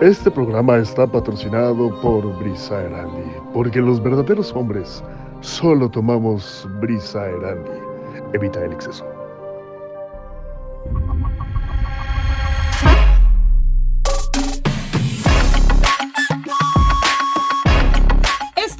Este programa está patrocinado por Brisa Erandi, porque los verdaderos hombres solo tomamos Brisa Erandi. Evita el exceso.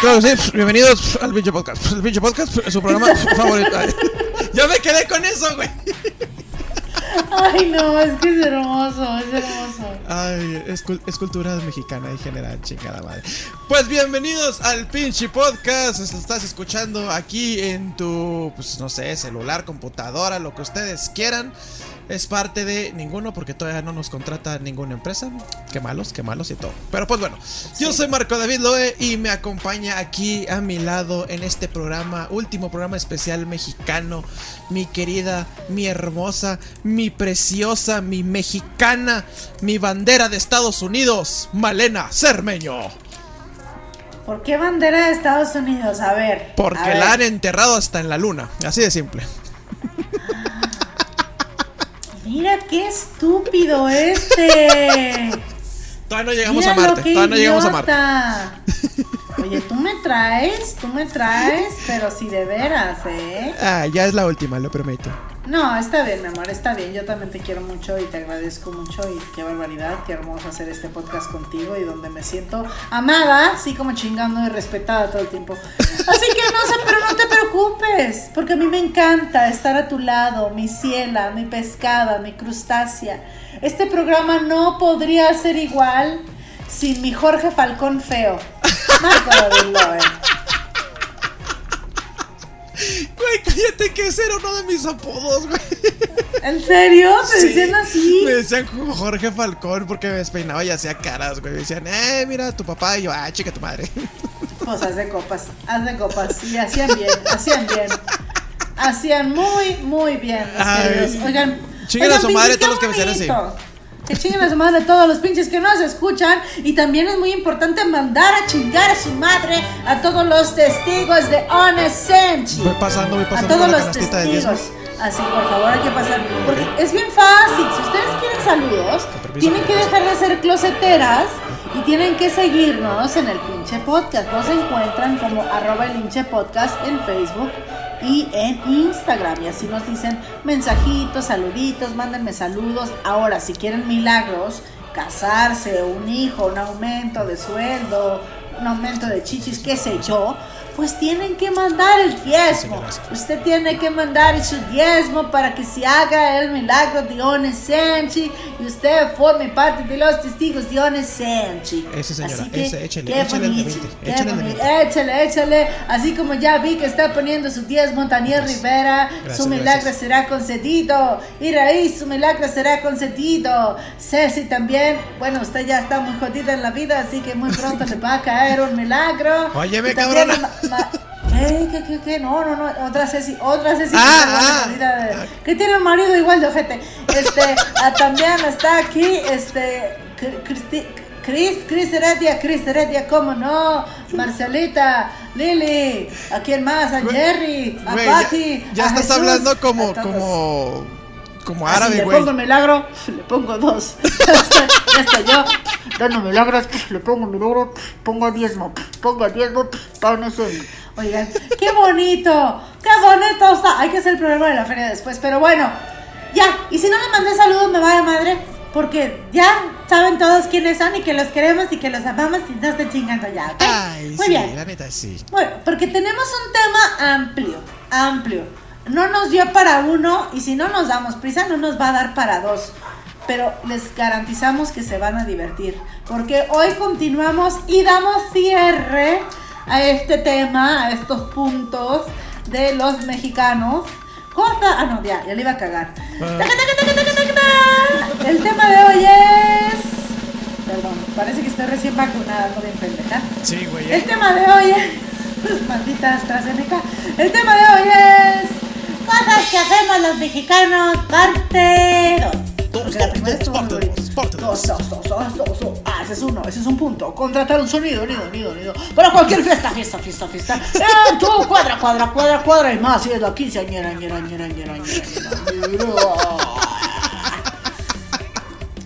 Claro que sí, bienvenidos al pinche podcast. El pinche podcast es su programa favorito. Ya me quedé con eso, güey. Ay, no, es que es hermoso, es hermoso. Ay, es, es cultura mexicana en general, chingada madre. Pues bienvenidos al pinche podcast. Estás escuchando aquí en tu, pues no sé, celular, computadora, lo que ustedes quieran. Es parte de ninguno porque todavía no nos contrata ninguna empresa. Qué malos, qué malos y todo. Pero pues bueno, yo soy Marco David Loe y me acompaña aquí a mi lado en este programa, último programa especial mexicano. Mi querida, mi hermosa, mi preciosa, mi mexicana, mi bandera de Estados Unidos, Malena Cermeño. ¿Por qué bandera de Estados Unidos? A ver. Porque a ver. la han enterrado hasta en la luna. Así de simple. Mira qué estúpido este. Todavía no llegamos Mira a Marte. Todavía no llegamos a Marte. Oye, tú me traes, tú me traes, pero si de veras, ¿eh? Ah, ya es la última, lo prometo. No, está bien, mi amor, está bien. Yo también te quiero mucho y te agradezco mucho y qué barbaridad, qué hermoso hacer este podcast contigo y donde me siento amada, así como chingando y respetada todo el tiempo. Así que no sé, pero no te preocupes, porque a mí me encanta estar a tu lado, mi ciela, mi pescada, mi crustácea. Este programa no podría ser igual sin mi Jorge Falcón feo. Marco. Güey, cállate que ese era uno de mis apodos, güey. ¿En serio? ¿Te Sí, decían así? Me decían Jorge Falcón porque me despeinaba y hacía caras, güey. Me decían, eh, mira tu papá. Y yo, ah, chica tu madre. Pues haz de copas, haz de copas. Y hacían bien, hacían bien. Hacían muy, muy bien. queridos. Oigan, Chinguen a su madre todos los que me sean así. Que chinguen a su madre todos los pinches que nos escuchan. Y también es muy importante mandar a chingar a su madre a todos los testigos de Honest Senchi. Voy pasando, voy A pasando todos con la los testigos. Así, por favor, hay que pasar. Porque es bien fácil. Si ustedes quieren saludos, tienen que dejar de ser closeteras y tienen que seguirnos en el pinche podcast. Nos encuentran como arroba el hinche podcast en Facebook y en Instagram. Y así nos dicen mensajitos, saluditos, mándenme saludos. Ahora, si quieren milagros, casarse, un hijo, un aumento de sueldo, un aumento de chichis, qué sé yo, pues tienen que mandar el diezmo. gracias. Usted tiene que mandar su diezmo para que se haga el milagro de Onesenchi y usted forme parte de los testigos de Onesenchi. Ese, señora, Así que, ese, échele, qué bonito, 20, qué bonito. 20. Échale, échale. Así como ya vi que está poniendo su diezmo Daniel Rivera, Gracias, su milagro gracias. será concedido. Y Raíz, su milagro será concedido. Ceci también, bueno, usted ya está muy jodida en la vida, así que muy pronto le va a caer un milagro. Óyeme, cabrona. Ma- ¿Qué, qué, qué, qué? No, no, no, otra Ceci, otra Ceci. Ah, que ah. jodida de- que tiene un marido igual de ojete. Este, ah, también está aquí, este, Cri- Cristi- Cris, Cris Heredia, Cris Heredia, ¿cómo no? Marcelita, Lili, ¿a quién más? A Jerry, a ya- Patti. ya, a estás Jesús, hablando como, todos. Como, como Así, árabe, le güey. pongo milagro, le pongo dos. Ya estoy yo dando milagros, le pongo milagro, pongo diezmo, pongo diezmo, pongo eso. Oigan, qué bonito, qué bonito está. Hay que hacer el programa de la feria después, pero bueno, ya. Y si no le mandé saludos, me va de madre, porque ya saben todos quiénes son y que los queremos y que los amamos y no estén chingando ya, ¿ok? Ay, Muy sí, bien. la neta sí. Bueno, porque tenemos un tema amplio, amplio. No nos dio para uno y si no nos damos prisa no nos va a dar para dos. Pero les garantizamos que se van a divertir. Porque hoy continuamos y damos cierre a este tema, a estos puntos de los mexicanos. Cosa... Ah, no, ya, ya le iba a cagar. Taca. El tema de hoy es... Perdón, parece que estoy recién vacunada, no bien pendeja. Sí, güey. El tema de hoy es. Maldita AstraZeneca. El tema de hoy es. Cosas que hacemos los mexicanos, parte 2. Dos, Porque la dos, primera dos, estuvo parte muy dos, parte Dos, dos. dos, dos, dos, dos, dos. Ah, ese es uno, ese es un punto. Contratar un sonido, nido, nido, nido. Para cualquier fiesta, fiesta, fiesta, fiesta. Eh, tú, cuadra, cuadra, cuadra, cuadra y más. Y es la quinceañera, ñera, ñera, ñera, ñera, ñera.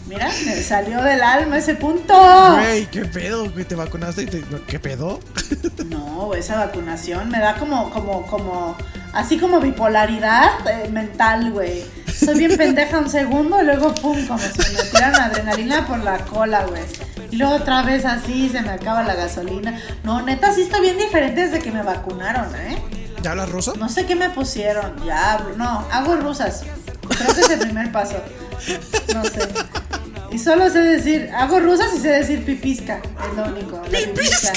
Mira, me salió del alma ese punto. Güey, ¿qué pedo? Güey, ¿te vacunaste y te... ¿Qué pedo? No, esa vacunación me da como, como, como, así como bipolaridad eh, mental, güey. Soy bien pendeja un segundo y luego, pum, como si me tiran adrenalina por la cola, güey. Y luego otra vez así, se me acaba la gasolina. No, neta, sí está bien diferente desde que me vacunaron, ¿eh? ¿Ya hablas ruso? No sé qué me pusieron, ya hablo, no, hago rusas. Creo que es el primer paso. No sé. Y solo sé decir, hago rusas y sé decir pipisca, es lo único. ¿Pipisca?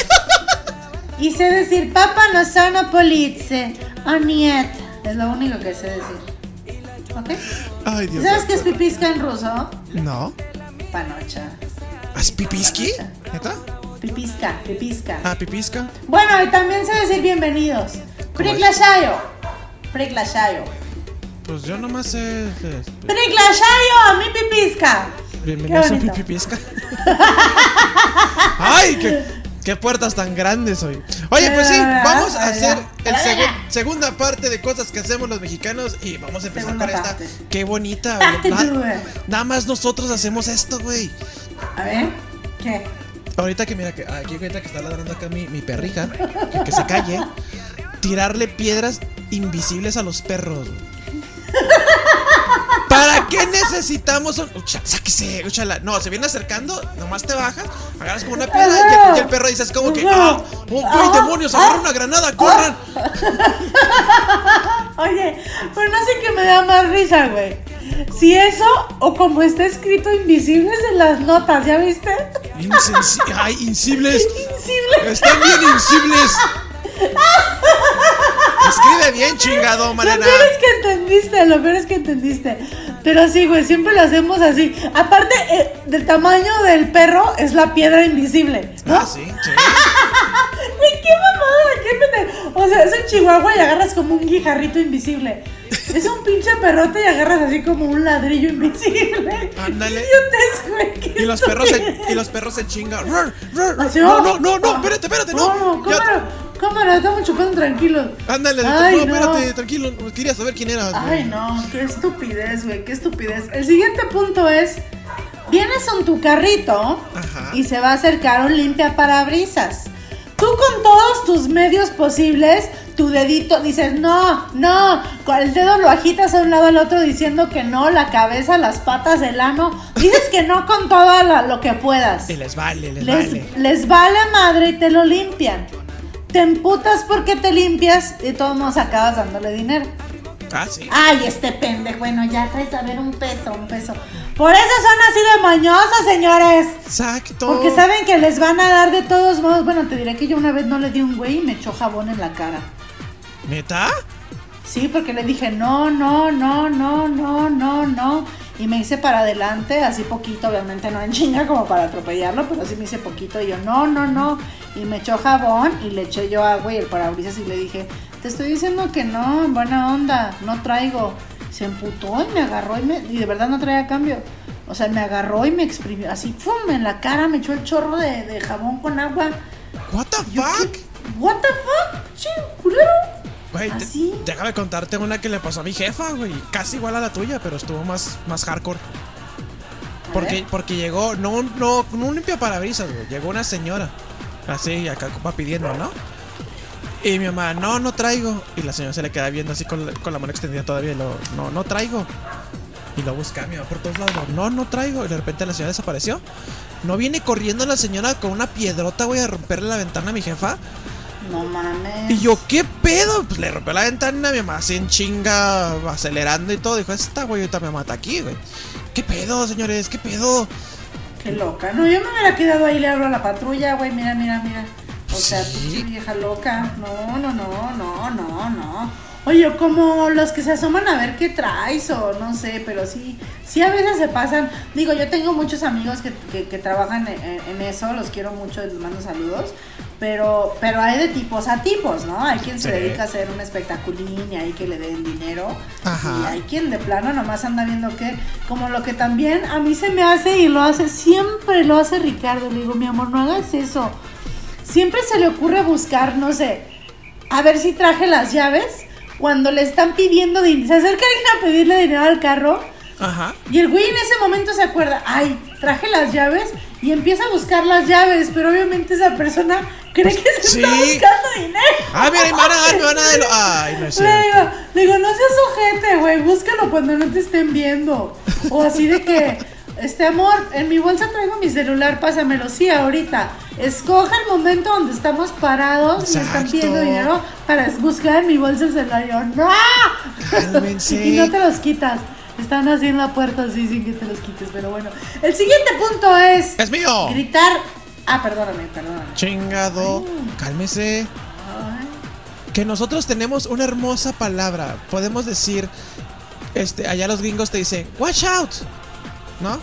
Y sé decir, papa no sono police, o niet, es lo único que sé decir. ¿Ok? Ay, Dios ¿Sabes qué es pipisca en ruso? No. Panocha. ¿Has pipiski? ¿Neta? Pipisca, pipisca. Ah, pipisca. Bueno, y también sé decir bienvenidos. Priglashayo. Priglashayo. Pues yo nomás sé. sé- Priglashayo a mi pipisca. Bienvenidos a bonito. pipisca. ¡Ay! Qué, qué puertas tan grandes hoy! Oye, pues sí, vamos a hacer el segu- segunda parte de cosas que hacemos los mexicanos y vamos a empezar Segunda con esta. ¡Qué bonita! Parte güey. two. Na- Nada más nosotros hacemos esto, güey. A ver, ¿qué? Ahorita que mira, que aquí ahorita que está ladrando acá mi, mi perrija, que, que se calle, tirarle piedras invisibles a los perros. güey. ¿Para qué necesitamos un... Ucha, sáquese, úchala. No, se viene acercando, nomás te bajas, agarras como una piedra y el, y el perro dice es como que, ah, oh, güey, demonios, agarra una granada, corran. Oye, pero no sé qué me da más risa, güey. Si eso o como está escrito invisibles en las notas, ¿ya viste? Insensi- Ay, insibles. Invisible. Están bien insibles. Escribe bien, chingado, Lo Malena. peor es que entendiste, lo peor es que entendiste. Pero sí, güey, siempre lo hacemos así. Aparte, eh, del tamaño del perro es la piedra invisible. ¿no? Ah, sí, sí. Qué mamada, qué pendejo. O sea, es un chihuahua y agarras como un guijarrito invisible. Es un pinche perrote y agarras así como un ladrillo invisible. Ándale. Qué Y los perros se, y los perros se chingan. No, no, no, no, espérate, espérate, No, no. Cámara, estamos chupando tranquilos. Ándale, Ay, no, espérate, tranquilo. Quería saber quién eras. güey. Ay, no, qué estupidez, güey, qué estupidez. El siguiente punto es, vienes con tu carrito Ajá. y se va a acercar un limpia parabrisas. Tú con todos tus medios posibles, tu dedito, dices, no, no, con el dedo lo agitas a un lado al otro diciendo que no, la cabeza, las patas, el ano, dices que no con todo lo que puedas. Y les vale, les, Les, vale. les vale madre y te lo limpian. Te emputas porque te limpias y todos nos acabas dándole dinero. Ah, sí. Ay, este pendejo. Bueno, ya traes a ver un peso, un peso. Por eso son así de mañosos, señores. Exacto. Porque saben que les van a dar de todos modos. Bueno, te diré que yo una vez no le di un güey y me echó jabón en la cara. ¿Neta? Sí, porque le dije no, no, no, no, no, no, no. Y me hice para adelante, así poquito, obviamente no en chinga como para atropellarlo, pero sí me hice poquito. Y yo, no, no, no. Y me echó jabón y le eché yo agua y el parabrisas y le dije, te estoy diciendo que no, en buena onda, no traigo. Se emputó y me agarró y, me, y de verdad no traía cambio. O sea, me agarró y me exprimió así, ¡pum! En la cara me echó el chorro de, de jabón con agua. ¿What the fuck? ¿What the fuck? Ching, culero. Güey, déjame contarte una que le pasó a mi jefa, güey. Casi igual a la tuya, pero estuvo más, más hardcore. Porque, porque llegó, no, no, no un limpia parabrisas, güey. Llegó una señora. Así, acá va pidiendo, ¿no? Y mi mamá, no, no traigo. Y la señora se le queda viendo así con la, con la mano extendida todavía. Y lo, no, no traigo. Y lo buscaba mi mamá por todos lados. No, no traigo. Y de repente la señora desapareció. No viene corriendo la señora con una piedrota, güey, a romperle la ventana a mi jefa. No mames. Y yo, ¿qué pedo? Pues le rompió la ventana, mi mamá así en chinga, acelerando y todo. Dijo, esta güey ahorita me mata aquí, güey. ¿Qué pedo, señores? ¿Qué pedo? Qué loca. No, yo me hubiera quedado ahí, le hablo a la patrulla, güey. Mira, mira, mira. O sea, Sí. pinche vieja loca. No, no, no, no, no, no. Oye, como los que se asoman a ver qué traes o no sé, pero sí, sí a veces se pasan. Digo, yo tengo muchos amigos que, que, que trabajan en, en eso, los quiero mucho, les mando saludos. Pero, pero hay de tipos a tipos, ¿no? Hay quien se Sí. dedica a hacer un espectaculín y hay que le den dinero. Ajá. Y hay quien de plano nomás anda viendo que, como lo que también a mí se me hace y lo hace, siempre lo hace Ricardo. Le digo, mi amor, no hagas eso. Siempre se le ocurre buscar, no sé, a ver si traje las llaves. Cuando le están pidiendo dinero, se acerca alguien a pedirle dinero al carro. Ajá. Y el güey en ese momento se acuerda, ay, traje las llaves y empieza a buscar las llaves, pero obviamente esa persona cree que se sí. está buscando dinero. Ah, mira, y me van a dar, me van a dar. Ay, no es Le digo, le digo, no seas ojete, güey, búscalo cuando no te estén viendo. O así de que, este amor, en mi bolsa traigo mi celular, pásamelo. Sí, ahorita. Escoja el momento donde estamos parados y están pidiendo dinero para buscar en mi bolsa el celular. Y yo, ¡no! Cálmense. y no te los quitas. Están así en la puerta, así sin que te los quites. Pero bueno, el siguiente punto es ¡Es mío! gritar. Ah, perdóname, perdóname. Chingado. Cálmese. Ay. Que nosotros tenemos una hermosa palabra. Podemos decir. Este, allá los gringos te dicen, watch out. ¿No?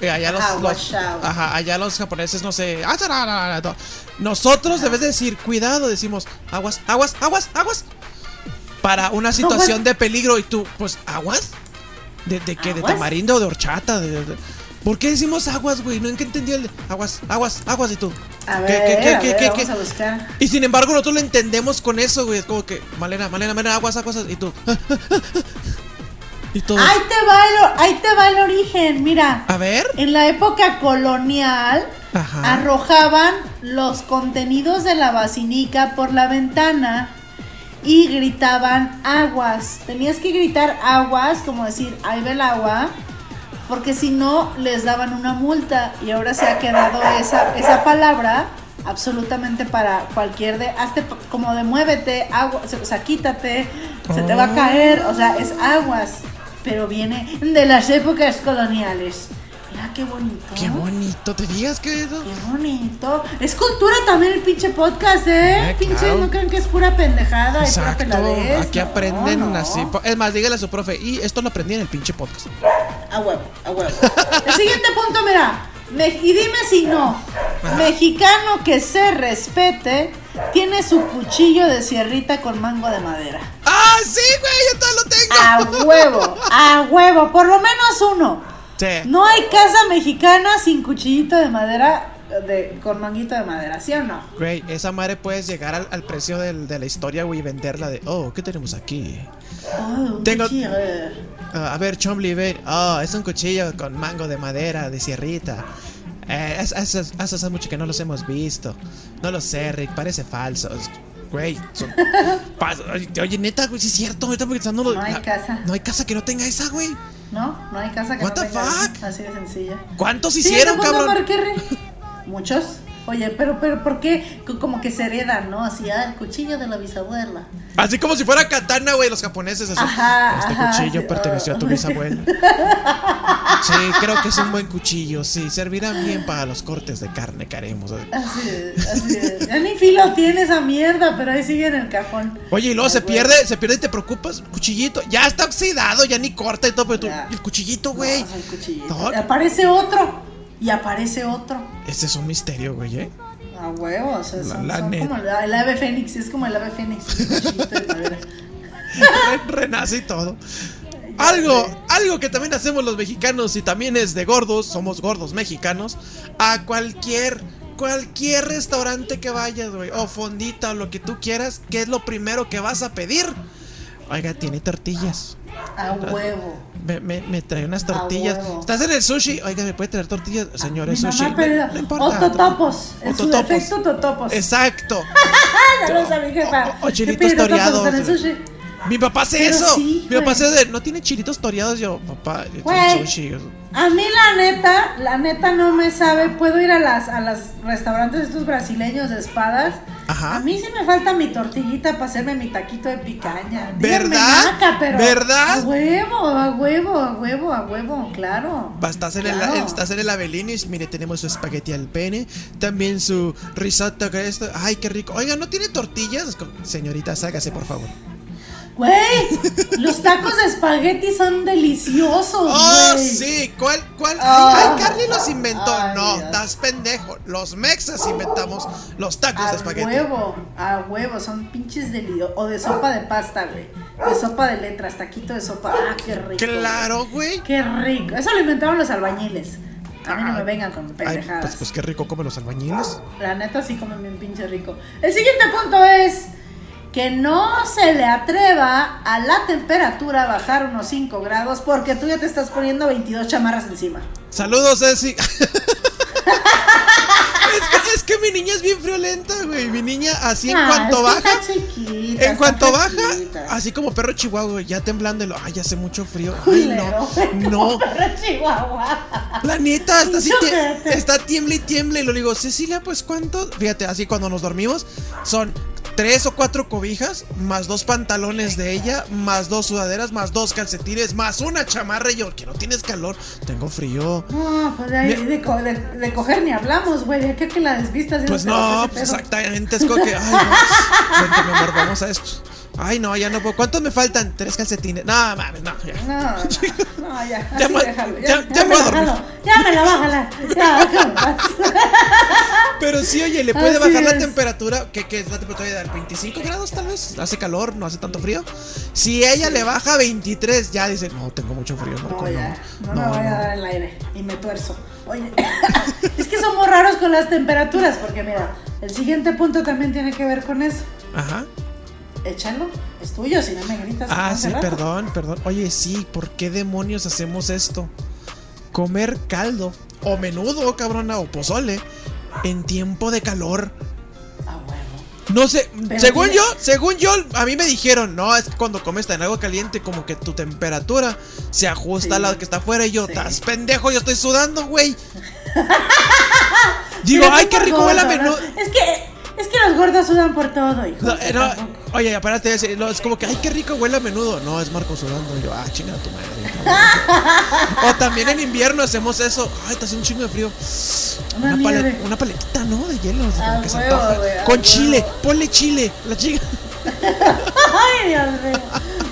Y allá los, Ajá, los- ajá, allá los japoneses no sé. "Ah, no, no, no, no". Nosotros debes de decir, cuidado, decimos, aguas, aguas, aguas, aguas. Para una situación de peligro y tú, pues, aguas. ¿De, de qué? ¿De tamarindo o de horchata? De- de- ¿Por qué decimos aguas, güey? No entendí el de aguas, aguas, aguas y tú. A ¿Qué, ver, qué, qué, a qué, ver, vamos a buscar. Y sin embargo, nosotros lo entendemos con eso, güey. Es como que, Malena, Malena, Malena, aguas, aguas. Y tú. y. Ahí te va el, ahí te va el origen, mira. A ver. En la época colonial Ajá. arrojaban los contenidos de la basinica por la ventana y gritaban aguas. Tenías que gritar aguas, como decir, ahí va el agua, porque si no les daban una multa y ahora se ha quedado esa, esa palabra absolutamente para cualquier de, hazte como de muévete, agua, o sea, quítate, se te va a caer, o sea, es aguas, pero viene de las épocas coloniales. Qué bonito. Qué bonito, te digas que eso. Qué bonito. Es cultura también el pinche podcast, ¿eh? Eh, pinche, claro. no crean que es pura pendejada y pura Exacto. peladez. Aquí No, aprenden no. así. Es más, dígale a su profe. Y esto lo aprendí en el pinche podcast. A huevo, a huevo. El siguiente punto, mira. me- y dime si no. Mexicano que se respete tiene su cuchillo de sierrita con mango de madera. ¡Ah, sí, güey! Yo todo lo tengo. A huevo, a huevo. Por lo menos uno. Sí. No hay casa mexicana sin cuchillito de madera, de, con manguito de madera, ¿sí o no? Güey, esa madre puedes llegar al, al precio del- de la historia, güey, y venderla de, oh, ¿qué tenemos aquí? Oh, un Tengo- cuchillo. Ah, a ver, Chombley, ven. Oh, es un cuchillo con mango de madera, de sierrita. Eh, hace mucho que no los hemos visto. No lo sé, Rick, parece falso. Güey, son- oye, neta, güey, sí es cierto. Ahorita pensando. No hay casa. No hay casa que no tenga esa, güey. No, no hay casa que What no the tenga fuck? Así de sencilla. ¿Cuántos hicieron, ¿no, cuándo, cabrón? Muchos. Oye, pero, pero, ¿por qué? Co- Como que se heredan, ¿no? Así, ah, el cuchillo de la bisabuela. Así como si fuera katana, güey, los japoneses. Así. Ajá, este ajá, cuchillo sí, perteneció a tu ah. bisabuela. Sí, creo que es un buen cuchillo. Sí, servirá bien para los cortes de carne que haremos. Así es, así es. Ya ni filo tiene esa mierda, pero ahí sigue en el cajón. Oye, y luego Ay, se güey. pierde, se pierde y te preocupas. Cuchillito, ya está oxidado, ya ni corta y todo, pero tú, Ya. ¿y el cuchillito, güey. No, el cuchillito. No. Aparece otro. Y aparece otro. Este es un misterio, güey, ¿eh? A huevo, o sea, La- son, la son neta. como el, el ave fénix, es como el ave fénix. Renace y todo. Algo, algo que también hacemos los mexicanos y también es de gordos, somos gordos mexicanos, a cualquier, cualquier restaurante que vayas, güey, o fondita o lo que tú quieras, ¿qué es lo primero que vas a pedir? Oiga, tiene tortillas. A huevo. Me, me, me trae unas tortillas. Estás en el sushi. Oiga, ¿me puede traer tortillas? Señor, es sushi. mamá No, importa. o totopos. En su defecto, totopos. Exacto. Saludos a mi jefa. O- o ¿Qué chilitos toreados. en el sushi? Mi papá hace Pero eso. sí, Mi papá hace de, no tiene chilitos toreados. Yo, papá, Güey. sushi. A mí la neta, la neta no me sabe. Puedo ir a las a los restaurantes estos brasileños de espadas. Ajá. A mí sí me falta mi tortillita para hacerme mi taquito de picaña. ¿Verdad? naca, pero ¿Verdad? A huevo, a huevo, a huevo, a huevo, claro. Estás en, el, Claro. estás en el Avelinis, mire, tenemos su espagueti al pene, también su risotto que esto, ay, qué rico. Oiga, ¿no tiene tortillas? Señorita, ságase, por favor. Güey, los tacos de espagueti son deliciosos, Oh, sí, ¿cuál, cuál? Ah. Ay, ay, Carly los inventó. Ay, no, Dios. estás pendejo. Los mexas inventamos los tacos de A espagueti. huevo, a huevo, son pinches de lío. O de sopa de pasta, güey. De sopa de letras, taquito de sopa. Ah, qué rico. Claro, güey. Qué rico. Eso lo inventaron los albañiles. A mí no me Ay. vengan con Ay, pendejadas. pues, pues qué rico comen los albañiles. La neta sí comen bien pinche rico. El siguiente punto es que no se le atreva a la temperatura a bajar unos 5 grados porque tú ya te estás poniendo 22 chamarras encima. Saludos, Ceci. es, que, es que mi niña es bien friolenta, güey. Mi niña, así en Ah, cuanto baja. está chiquita, En está cuanto baja, así como perro chihuahua, güey, ya temblando, y lo, ay, hace mucho frío. Ay, no, no. perro chihuahua. La neta, está así, tie- está tiemble y tiemble. Y lo digo, Cecilia, pues cuánto. Fíjate, así cuando nos dormimos, son tres o cuatro cobijas, más dos pantalones de ella, más dos sudaderas, más dos calcetines, más una chamarra. Y yo, que no tienes calor, tengo frío. No, pues de, ahí, Me- de, co- de- de coger ni hablamos, güey. De aquí a que la desvistas. Pues ya no, pues exactamente, es como que, ay, no, vente, mi amor, vamos a esto. Ay, no, ya no puedo. ¿Cuántos me faltan? Tres calcetines. No, mames, no, ya. No, no, no, ya. Ya me- déjalo, ya- ya me me voy a dormir. Ya me la bájala. Ya, paz. Pero sí, oye, le puede Así bajar la es. temperatura, que, que es la temperatura de 25 grados tal vez. Hace calor, no hace tanto frío. Si ella le baja 23, ya dice, no, tengo mucho frío, Marco, No, ya. No, no, me voy a no". dar el aire. Y me tuerzo. Oye, es que somos raros con las temperaturas. Porque mira, el siguiente punto también tiene que ver con eso. Ajá. Échalo. Es tuyo, si no me gritas. Ah, sí, rato. perdón, perdón. Oye, sí, ¿por qué demonios hacemos esto? Comer caldo, o menudo, cabrona, o pozole, en tiempo de calor. Ah, huevo. No sé, Pero según tiene- yo, según yo, a mí me dijeron, no, es que cuando comes en agua caliente, como que tu temperatura se ajusta a la que está afuera. Y yo, Sí. estás pendejo, yo estoy sudando, güey. Digo, ay, qué rico huele a menudo. Es que, es que los gordos sudan por todo, hijo. No, no. Oye, espérate, es, no, es como que, ay, qué rico huele a menudo. No, es Marco sudando. Y yo, ah, chinga tu madre. o también en invierno hacemos eso. Ay, está haciendo un chingo de frío. Una Una, pale- una paletita, ¿no? De hielo. así Ah, como que se huevo, antoja. güey, ah, Con huevo. chile, ponle chile. La chica. Ay, Dios mío.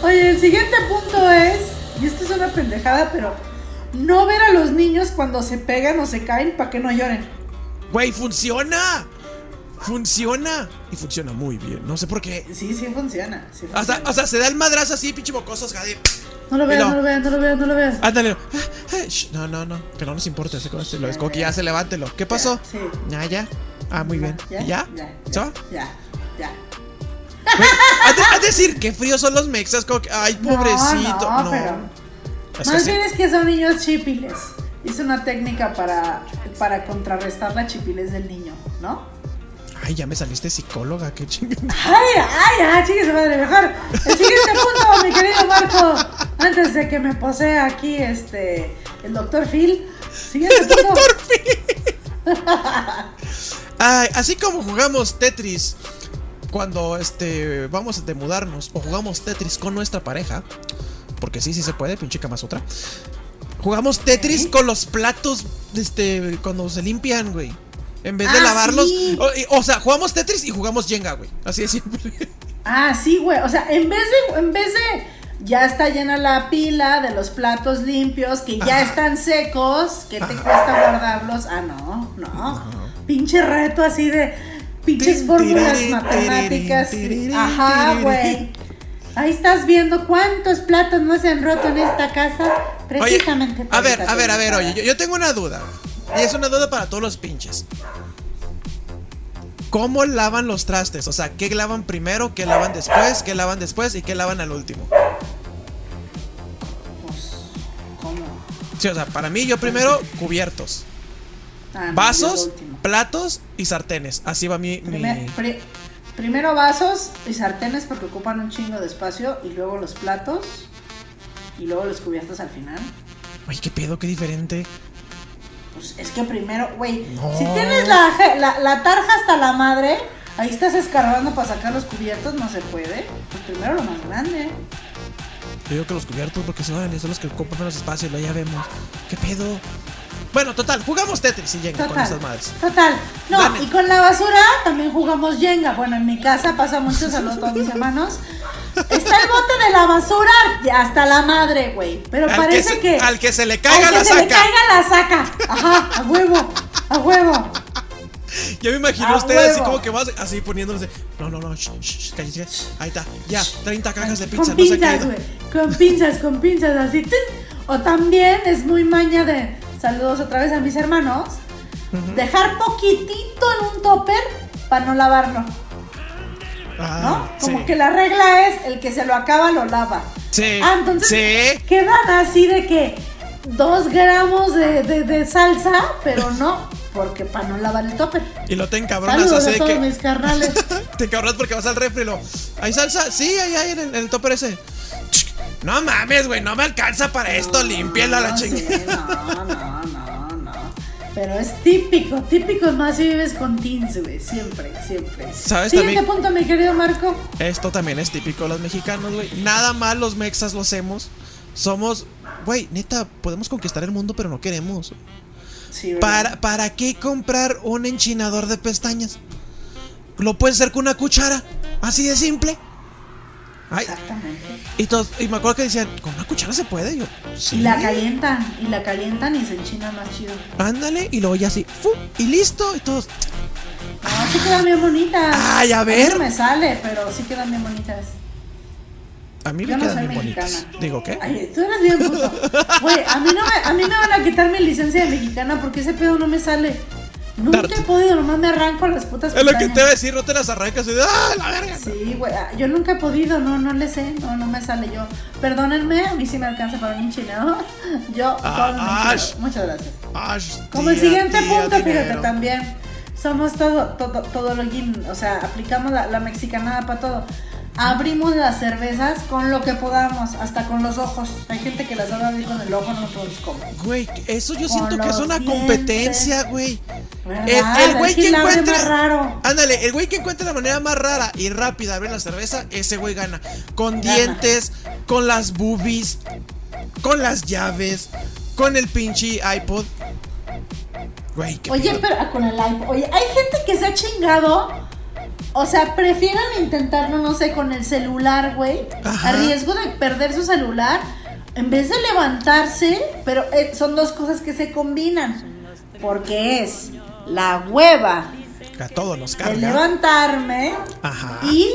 Oye, el siguiente punto es, y esto es una pendejada, pero no ver a los niños cuando se pegan o se caen para que no lloren. Güey, funciona. Funciona. Y funciona muy bien. No sé por qué. Sí, sí funciona. sí O sea, funciona. o sea, se da el madrazo así, pinche mocosos, jade. no lo veas, no. no lo veas, no lo veas, no lo veas. Ándale. Ah, ah, No, no, no. Que no nos importa ese cosa. Es como que ya se levántelo. ¿Qué pasó? Sí. Ya, ya. Ah, muy bien. ¿Ya? ¿Y ya? Ya. ¿Se? Ya, ya. Güey, has de- has de decir qué fríos son los mexas. Como que, ay, pobrecito. No, No, no, pero- Es que Más sí. bien es que son niños chipiles. Es una técnica para, para contrarrestar la chipilez del niño, ¿no? Ay, ya me saliste psicóloga. Qué chingada. Ay, ay, ay, chingue madre, mejor. El siguiente punto, mi querido Marco. Antes de que me posea aquí este el doctor Phil. Siguiente punto. Doctor Phil. Ay, así como jugamos Tetris cuando este vamos de mudarnos o jugamos Tetris con nuestra pareja, porque sí, sí se puede, pinche cama otra. Jugamos Tetris con los platos este cuando se limpian, güey. En vez de Ah, lavarlos, sí. o, sea, jugamos Tetris y jugamos Jenga, güey. Así de simple. Ah, sí, güey. O sea, en vez de, en vez de ya está llena la pila de los platos limpios que ya Ajá. están secos, que te cuesta guardarlos. Ah, no, no. Pinche reto así de pinches fórmulas matemáticas. Ajá, güey. Ahí estás viendo cuántos platos no se han roto en esta casa. Oye, Precisamente por a ver, a ver, a ver, oye, yo, yo tengo una duda. Y es una duda para todos los pinches. ¿Cómo lavan los trastes? O sea, ¿qué lavan primero? ¿Qué lavan después? ¿Qué lavan después? ¿Y qué lavan al último? Pues, ¿cómo? Sí, o sea, para mí yo primero cubiertos, Ah, vasos, platos y sartenes. Así va mi... mi- Primer- pri- Primero vasos y sartenes porque ocupan un chingo de espacio y luego los platos y luego los cubiertos al final. Oye, qué pedo, qué diferente. Pues es que primero, güey, No. si tienes la, la, la tarja hasta la madre, ahí estás escarbando para sacar los cubiertos, no se puede. Pues primero lo más grande. Yo digo que los cubiertos, porque se van, son los que ocupan menos espacio, lo ya vemos. ¿Qué pedo? Bueno, total, jugamos Tetris y con Total. esas madres. Total. No, Dame. y con la basura también jugamos Jenga. Bueno, en mi casa pasa mucho, saludos a todos mis hermanos. Está el bote de la basura hasta la madre, güey. Pero Al que, parece se, que. al que se le caiga al que la se le saca. caiga la saca. Ajá, a huevo, a huevo. Ya me imagino ¡A ustedes así como que vas así poniéndose. No, no, no, shh. Ahí está, ya, 30 cajas de pizza, con no pinzas, güey. Con pinzas, con pinzas, así. O también es muy maña de. Saludos otra vez a mis hermanos. Dejar poquitito en un topper para no lavarlo. ¿No? Ah, Como sí. que la regla es el que se lo acaba lo lava. Sí. Ah, entonces Sí. quedan así de que dos gramos de, de- de salsa, pero no, porque para no lavar el topper. Y lo te encabronas Saludos así a todos que. mis carnales. Te encabronas porque vas al refri y lo. ¿Hay salsa? Sí, ahí hay en el, en el topper ese. No mames, güey, no me alcanza para esto, límpielo a la No, sí, chingada. no, no, no, no. Pero es típico, típico más si vives con teens, güey. Siempre, siempre. ¿Sabes Siguiente también? punto, mi querido Marco. Esto también es típico de los mexicanos, güey. Nada más los mexas lo hacemos. Somos, güey, neta, podemos conquistar el mundo, pero no queremos. Sí. ¿Para, ¿Para qué comprar un enchinador de pestañas? Lo puedes hacer con una cuchara. Así de simple. Ay, Exactamente. y, todos, y me acuerdo que decían, ¿con una cuchara se puede? Y yo, sí. Y la calientan, y la calientan y se enchina más chido. Ándale, y luego ya así, ¡fu! y listo. Y todos, No, sí quedan bien bonitas. Ay, a mí ver. no me sale, pero sí quedan bien bonitas. a mí me Yo no quedan soy bien mexicana. bonitos. Digo, ¿qué? Ay, tú eres bien puto. Güey, a mí, no me, a mí me van a quitar mi licencia de mexicana porque ese pedo no me sale. Nunca he podido, nomás me arranco las putas Es lo que te iba a decir, no te las arrancas y ¡ah, la verga! Sí, güey, ah, yo nunca he podido, no, no le sé, no, no me sale yo. Perdónenme, a mí sí me alcanza para un enchinador. Yo, Ah, enchinador. Muchas gracias. Como el siguiente tía, punto, fíjate, dinero. también somos todo, todo, todo lo guin- o sea, aplicamos la, la mexicanada para todo. Abrimos las cervezas con lo que podamos, hasta con los ojos. Hay gente que las abre con el ojo, no todos comen. Güey, eso yo Con siento que es una dientes. competencia, güey. El, el güey Es que que más raro. Ándale, el güey que encuentre la manera más rara y rápida de abrir la cerveza, ese güey gana. Con Gana. dientes, con las boobies, con las llaves, con el pinche iPod. Güey, Oye, pedo. pero con el iPod. Oye, hay gente que se ha chingado. O sea, prefieren intentarlo, no sé, con el celular, güey. A riesgo de perder su celular. En vez de levantarse, pero eh, son dos cosas que se combinan. Porque es la hueva A todos nos de carga. levantarme Ajá. y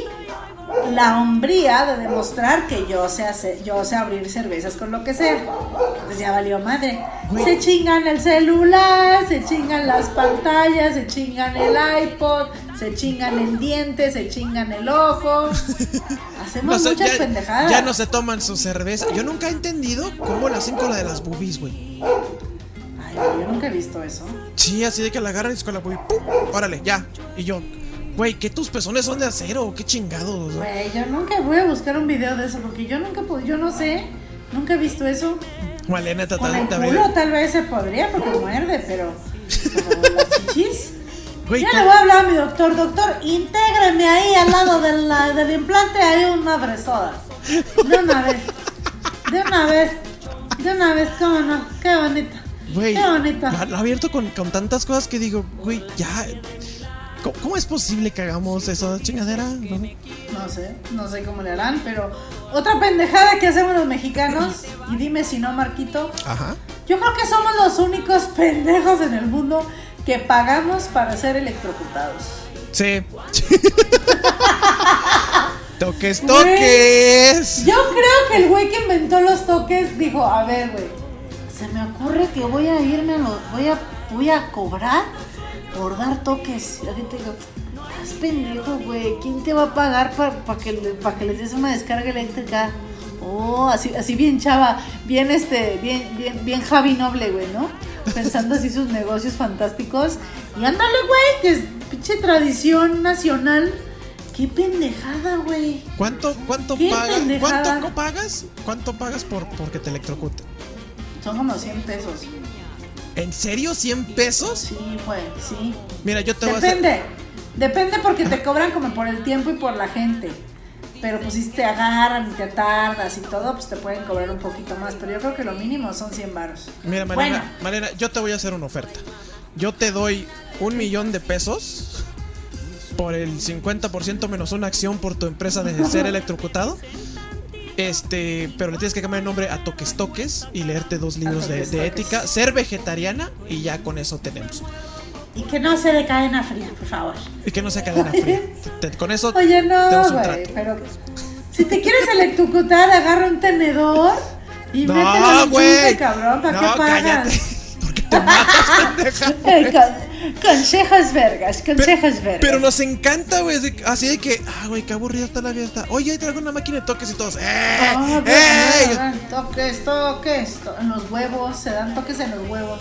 la hombría de demostrar que yo sé hacer, yo sé abrir cervezas con lo que sea. Entonces ya valió madre. Se chingan el celular, se chingan las pantallas, se chingan el iPod, se chingan el diente, se chingan el ojo. Hacemos No sé, muchas ya, pendejadas. ya no se toman su cerveza. Yo nunca he entendido cómo la hacen con la de las boobies, güey. Ay, yo nunca he visto eso. Sí, así de que la es con la boobie. ¡Pum! Órale, ya. Y yo, güey, ¿que tus pezones son de acero? ¿Qué chingados? Güey, yo nunca voy a buscar un video de eso porque yo nunca, yo no sé, nunca he visto eso. Malena Con tratando el culo tal vez se podría porque muerde, pero, pero las chichis. Güey, Ya con- le voy a hablar a mi doctor, doctor, intégreme ahí al lado de la- del implante, hay una bresoda. De una vez, de una vez, de una vez, cómo no, qué bonita. Güey, Qué bonita. Lo, lo ha abierto con, con tantas cosas que digo, güey, ya. ¿Cómo, cómo es posible que hagamos esa chingadera? No. No sé, no sé cómo le harán, pero otra pendejada que hacemos los mexicanos, y dime si no, Marquito, Ajá. yo creo que somos los únicos pendejos en el mundo que pagamos para ser electrocutados. Sí. toques, Güey. toques. Yo creo que el güey que inventó los toques dijo, a ver, güey, se me ocurre que voy a irme a los, voy a, voy a cobrar por dar toques. Y ahorita digo, estás pendejo, güey, ¿quién te va a pagar para que, le- pa' que les des una descarga eléctrica? Oh, así, así bien chava, bien este, bien, bien, bien Javi Noble, güey, ¿no? Pensando así sus negocios fantásticos. Y ándale, güey, que es pinche tradición nacional Qué pendejada, güey. ¿Cuánto, cuánto pagas? ¿Cuánto pagas? ¿Cuánto pagas por porque te electrocuten? Son como 100 pesos. ¿En serio? ¿100 pesos? Sí, güey, sí. Mira, yo te voy a hacer. Depende. Depende porque te cobran como por el tiempo y por la gente. Pero pues si te agarran y te tardas y todo, pues te pueden cobrar un poquito más. Pero yo creo que lo mínimo son 100 varos. Mira, Malena, Malena, yo te voy a hacer una oferta. Yo te doy un millón de pesos por el 50% menos una acción por tu empresa de ser electrocutado. Este, pero le tienes que cambiar el nombre a Toques Toques y leerte dos libros de, ética, ser vegetariana y ya con eso tenemos. Y que no se de cadena fría, por favor. Y que no sea cadena fría. Te- con eso Oye, no, tenemos un pero si te quieres electrocutar, agarra un tenedor y mételo en No, un güey. chute, cabrón, ¿para No, qué pagas? cállate. Porque te matas, pendeja. Eh, con- consejos vergas, consejos vergas. Pero nos encanta, güey. así- de que, ah, güey, qué aburrida está la fiesta. Oye, ahí traigo una máquina de toques y todos. ¡Eh! Ah, pero ¡Eh! se dan toques, toques, to- en los huevos, se dan toques en los huevos.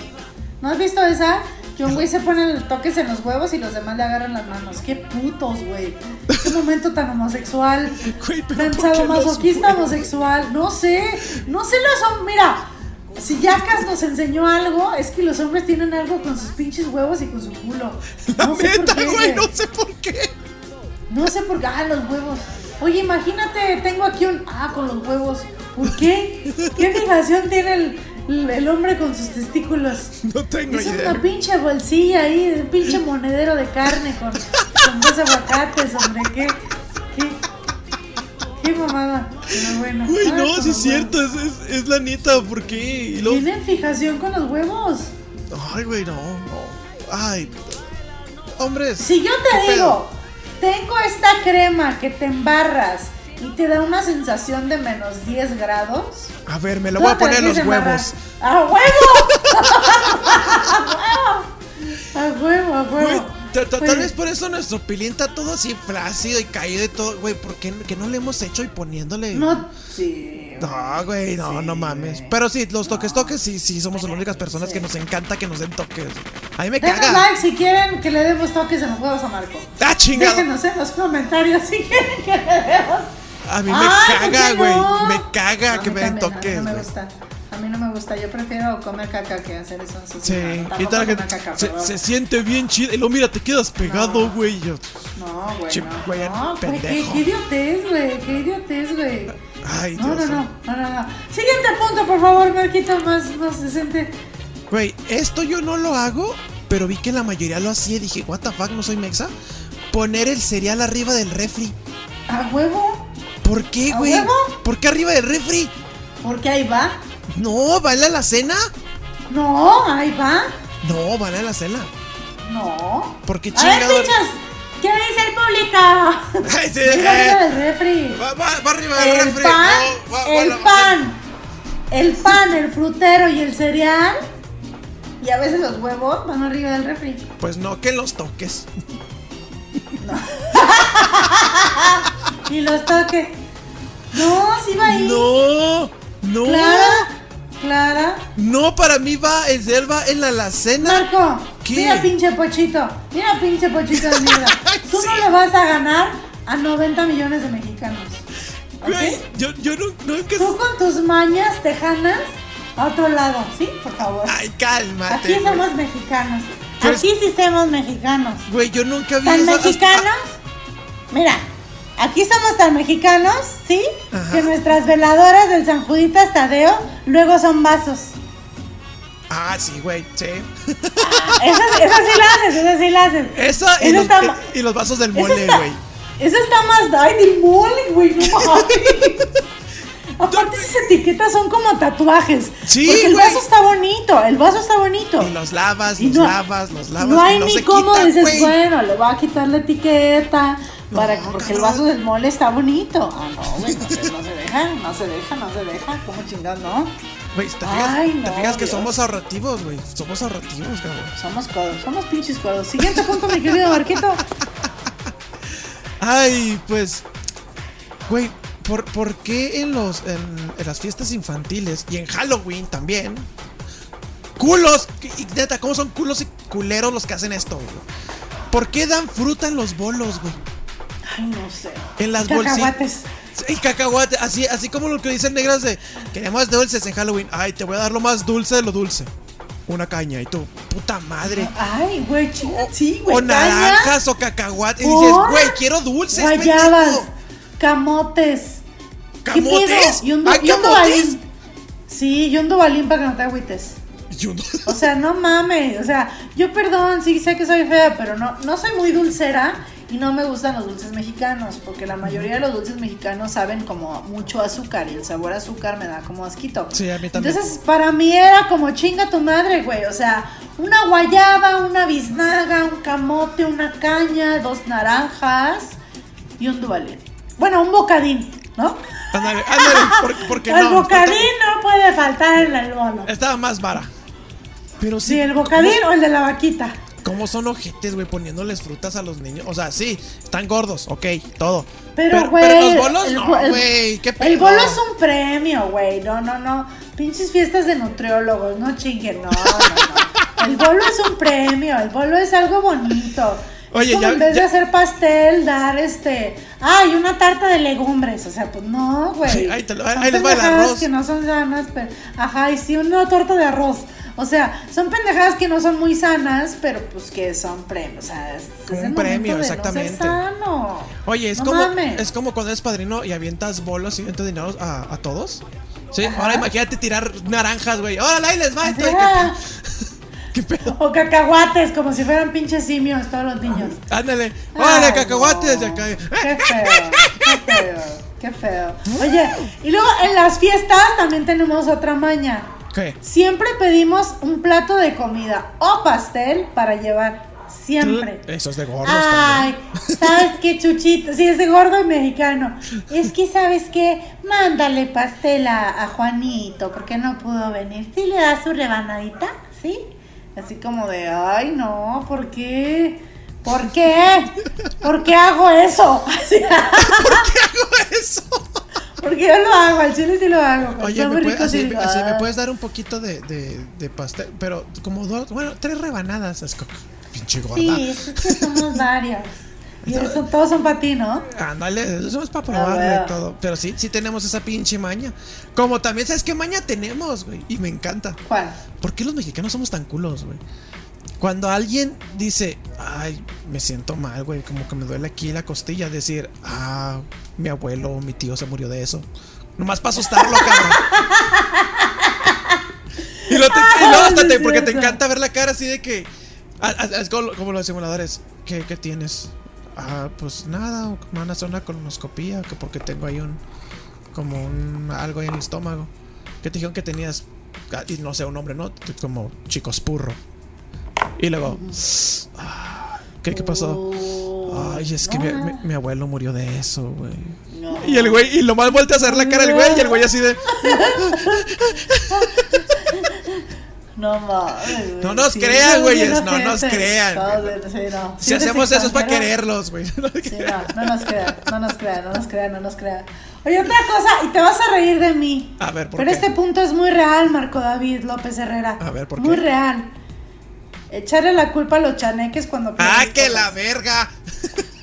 ¿No has visto esa? Que un güey se pone los toques en los huevos y los demás le agarran las manos. ¡Qué putos, güey! ¡Qué momento tan homosexual! Güey, pero Tan ¿por qué los sadomasoquista homosexual. No sé, no sé los. Mira, si Yacas nos enseñó algo, es que los hombres tienen algo con sus pinches huevos y con su culo. La No sé por qué, güey, no sé por qué. no sé por qué. Ah, los huevos. Oye, imagínate, tengo aquí un. Ah, con los huevos. ¿Por qué? ¿Qué fijación tiene el, el hombre con sus testículos? No tengo Es idea. una pinche bolsilla ahí, un pinche monedero de carne con, con dos aguacates, hombre. ¿Qué? ¿Qué? ¿Qué mamada? Pero bueno. Ah, no, sí es cierto, es, es, es la neta, ¿por qué? ¿Tienen fijación con los huevos? Ay, güey, no, no. Ay, hombres. Si yo te ¿qué digo, tengo esta crema que te embarras y te da una sensación de menos 10 grados. A ver, me lo voy a poner los huevos. ¡A huevo! ¡A huevo! ¡A huevo! ta- ta- tal Pues, vez por eso nuestro pilín está todo así flácido y caído y todo. Güey, ¿por qué que no le hemos hecho y poniéndole? No, sí. No, güey, no, no mames. Pero sí, los toques toques, sí, sí, somos las únicas personas que nos encanta que nos den toques. A mí me Dejen caga. like si quieren que le demos toques en los huevos a Marco. ¡Ah, chingado! Déjenos en los comentarios si quieren que le demos. A mí me Ay, ¿por caga, güey. no? Me caga que me den también, toques, no me gusta. Mí no me gusta. Yo prefiero comer caca que hacer eso. Sí, y tal que caca, se, se siente bien chido. Y luego, mira, te quedas pegado, No. güey. Yo, No, güey. No, güey, no, qué, idiotez, güey. Qué idiotez, güey. ay, No, no, Dios. no, no, no, no. Siguiente punto, por favor, Marquito, más, más decente. Güey, esto yo no lo hago, pero vi que la mayoría lo hacía. y Dije, what the fuck, no soy mexa. Poner el cereal arriba del refri. ¿A huevo? ¿Por qué, ¿A güey? huevo? ¿Por qué arriba del refri? Porque ahí va. No, ¿vale a la cena? No, ahí va. No, vale a la cena. No. ¿Por qué A ver, pinchas. ¿Qué dice el público? Ay, sí, Arriba del refri. va, va- va arriba del El refri. pan, No, va- va el pan, el pan, el frutero y el cereal. Y a veces los huevos van arriba del refri. Pues no, que los toques. Y los toques. No, sí va ahí. No, no. Clara, Clara. No, para mí va, el va en la alacena. Marco, ¿Qué? mira pinche pochito. Mira pinche pochito de mierda. Tú no le vas a ganar a 90 millones de mexicanos. Güey, yo, yo no, nunca. Tú con tus mañas tejanas a otro lado, ¿sí? Por favor. Ay, cálmate. Aquí güey. somos mexicanos. Pero Aquí sí somos mexicanos. Güey, yo nunca vi Tan eso. mexicanos. Mira, aquí somos tan mexicanos, ¿sí? Ajá. Que nuestras veladoras del San Juditas Tadeo luego son vasos. Ah, sí, güey, sí. Esas, esas sí las haces, esas sí las haces. Esa y Eso los, está ma- y los vasos del Eso mole, güey. Eso está más. Ay, del mole, güey, no. Aparte, esas etiquetas son como tatuajes. Sí, Porque el vaso está bonito, el vaso está bonito. Y los lavas, Y los no- lavas, los lavas. No y hay ni cómo dices, bueno, le voy a quitar la etiqueta. Para, No, porque el vaso del mole está bonito. Ah, no, güey, no se, no se deja, no se deja, no se deja. ¿Cómo chingados, no? Güey, ¿te fijas, Ay, te no, fijas que somos ahorrativos, güey? Somos ahorrativos, cabrón. Somos codos, somos pinches codos. Siguiente punto, mi querido Marquito. Ay, pues. Güey, ¿por, por qué en, los, en, en las fiestas infantiles y en Halloween también? ¡Culos! Y neta, ¿cómo son culos y culeros los que hacen esto, güey? ¿Por qué dan fruta en los bolos, güey? Ay, no sé. En las bolsitas. Y cacahuate, así, así como lo que dicen negras de queremos dulces en Halloween. Ay, te voy a dar lo más dulce de lo dulce. Una caña y tú, puta madre. Ay, güey. Sí, güey. o naranjas o cacahuate. Y dices, güey, quiero dulces. Guayabas. pendejo". Camotes. ¿Qué ¿Camotes? Y un, ¿Hay y un camotes? Sí, y un dubalín para que no te agüites. O sea, no mames. O sea, yo perdón, sí sé que soy fea, pero no, no soy muy dulcera y no me gustan los dulces mexicanos, porque la mayoría de los dulces mexicanos saben como mucho azúcar y el sabor a azúcar me da como asquito. Sí, a mí también. Entonces, para mí era como chinga tu madre, güey. O sea, una guayaba, una biznaga, un camote, una caña, dos naranjas y un dubalín. Bueno, un bocadín, ¿no? Ándale, ándale, porque, porque el no. bocadín no puede faltar en el bolo. Estaba más vara. Pero sí. Sí, el bocadín o el de la vaquita. ¿Cómo son ojetes, güey, poniéndoles frutas a los niños? O sea, sí, están gordos, ok, todo. Pero, güey. pero los bolos el no, güey, qué pedo. El bolo es un premio, güey. No, no, no. Pinches fiestas de nutriólogos, no chinguen, no, no, no. El bolo es un premio, el bolo es algo bonito. Oye, es como ya- en vez ya- de hacer pastel, dar este. Ay, una tarta de legumbres. O sea, pues no, güey. Sí, ahí te lo- ahí les va el pendejadas arroz. que no son sanas, pero. Ajá, y sí, una torta de arroz. O sea, son pendejadas que no son muy sanas, pero pues que son premios. O sea, es, Un premio, de no ser exactamente. sano. Oye, es No como mames. es como cuando eres padrino y avientas bolos y avientas dinero a, a todos. Sí, ahora imagínate tirar naranjas, güey. Órale, ahí les va. esto ¿Qué, qué pedo? O cacahuates, como si fueran pinches simios todos los niños. Ándale. Órale, cacahuates no. Qué feo, qué feo, qué feo. Oye, y luego en las fiestas también tenemos otra maña. ¿Qué? Siempre pedimos un plato de comida o pastel para llevar. Siempre. Eso es de gordos Ay, ¿sabes qué, Chuchito? Sí, es de gordo y mexicano. Es que, ¿sabes qué? Mándale pastel a, a Juanito, porque no pudo venir. ¿Sí le das su rebanadita? ¿Sí? Así como de, ay, no, ¿por qué? ¿Por qué? ¿Por qué hago eso? Así, ¿Qué hago eso? porque yo lo hago, al chile sí lo hago. Oye, ¿me puede- sí así, digo, así me "Ah". puedes dar un poquito de, de, de pastel, pero como dos, bueno, tres rebanadas. Es como, pinche gorda. Sí, es que somos varios. Y todos son para ti, ¿no? Ándale, eso es para Ah, probarle bueno. y todo. Pero sí, sí tenemos esa pinche maña. Como también, ¿sabes qué maña tenemos, güey? Y me encanta. ¿Cuál? ¿Por qué los mexicanos somos tan culos, güey? Cuando alguien dice, ay, me siento mal, güey, como que me duele aquí la costilla, decir, ah, mi abuelo o mi tío se murió de eso. Nomás para asustarlo, cabrón. y, lo te- y luego hasta Ay, te- porque te encanta ver la cara así de que. ah, ah, Es como, como los simuladores. ¿Qué, qué tienes? Ah, pues nada, me van a hacer una colonoscopía, que porque tengo ahí un. como un. algo ahí en el estómago. Que te dijeron que tenías. ah, y no sé, un nombre, ¿no? Como chicospurro. Y luego. ah, ¿Qué, qué pasó? Ay, es que mi, mi- mi abuelo murió de eso, güey. Y el güey, y lo más voltea a hacer la cara el güey, y el güey así de. No mames. No nos Sí, crean, güeyes, no nos crean, Todos, güey. sí, no. Si hacemos eso es para querer quererlos, güey. Sí, no, no nos crean, no nos crean, no nos crean, no nos crean. Oye, otra cosa, y te vas a reír de mí. A ver, ¿por Pero qué? este punto es muy real, Marco David López Herrera. A ver, ¿por Muy qué? real. Echarle la culpa a los chaneques cuando ¡Ah, que cosas. la verga!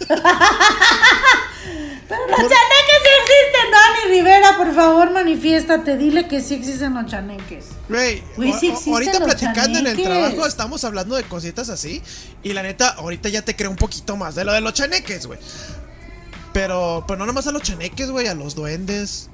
Pero los chaneques sí existen, Dani Rivera, por favor, manifiéstate, dile que sí existen los chaneques. Güey, sí ahorita platicando en el trabajo estamos hablando de cositas así. Y la neta, ahorita ya te creo un poquito más de lo de los chaneques, güey. Pero, pero no nomás a los chaneques, güey, a los duendes.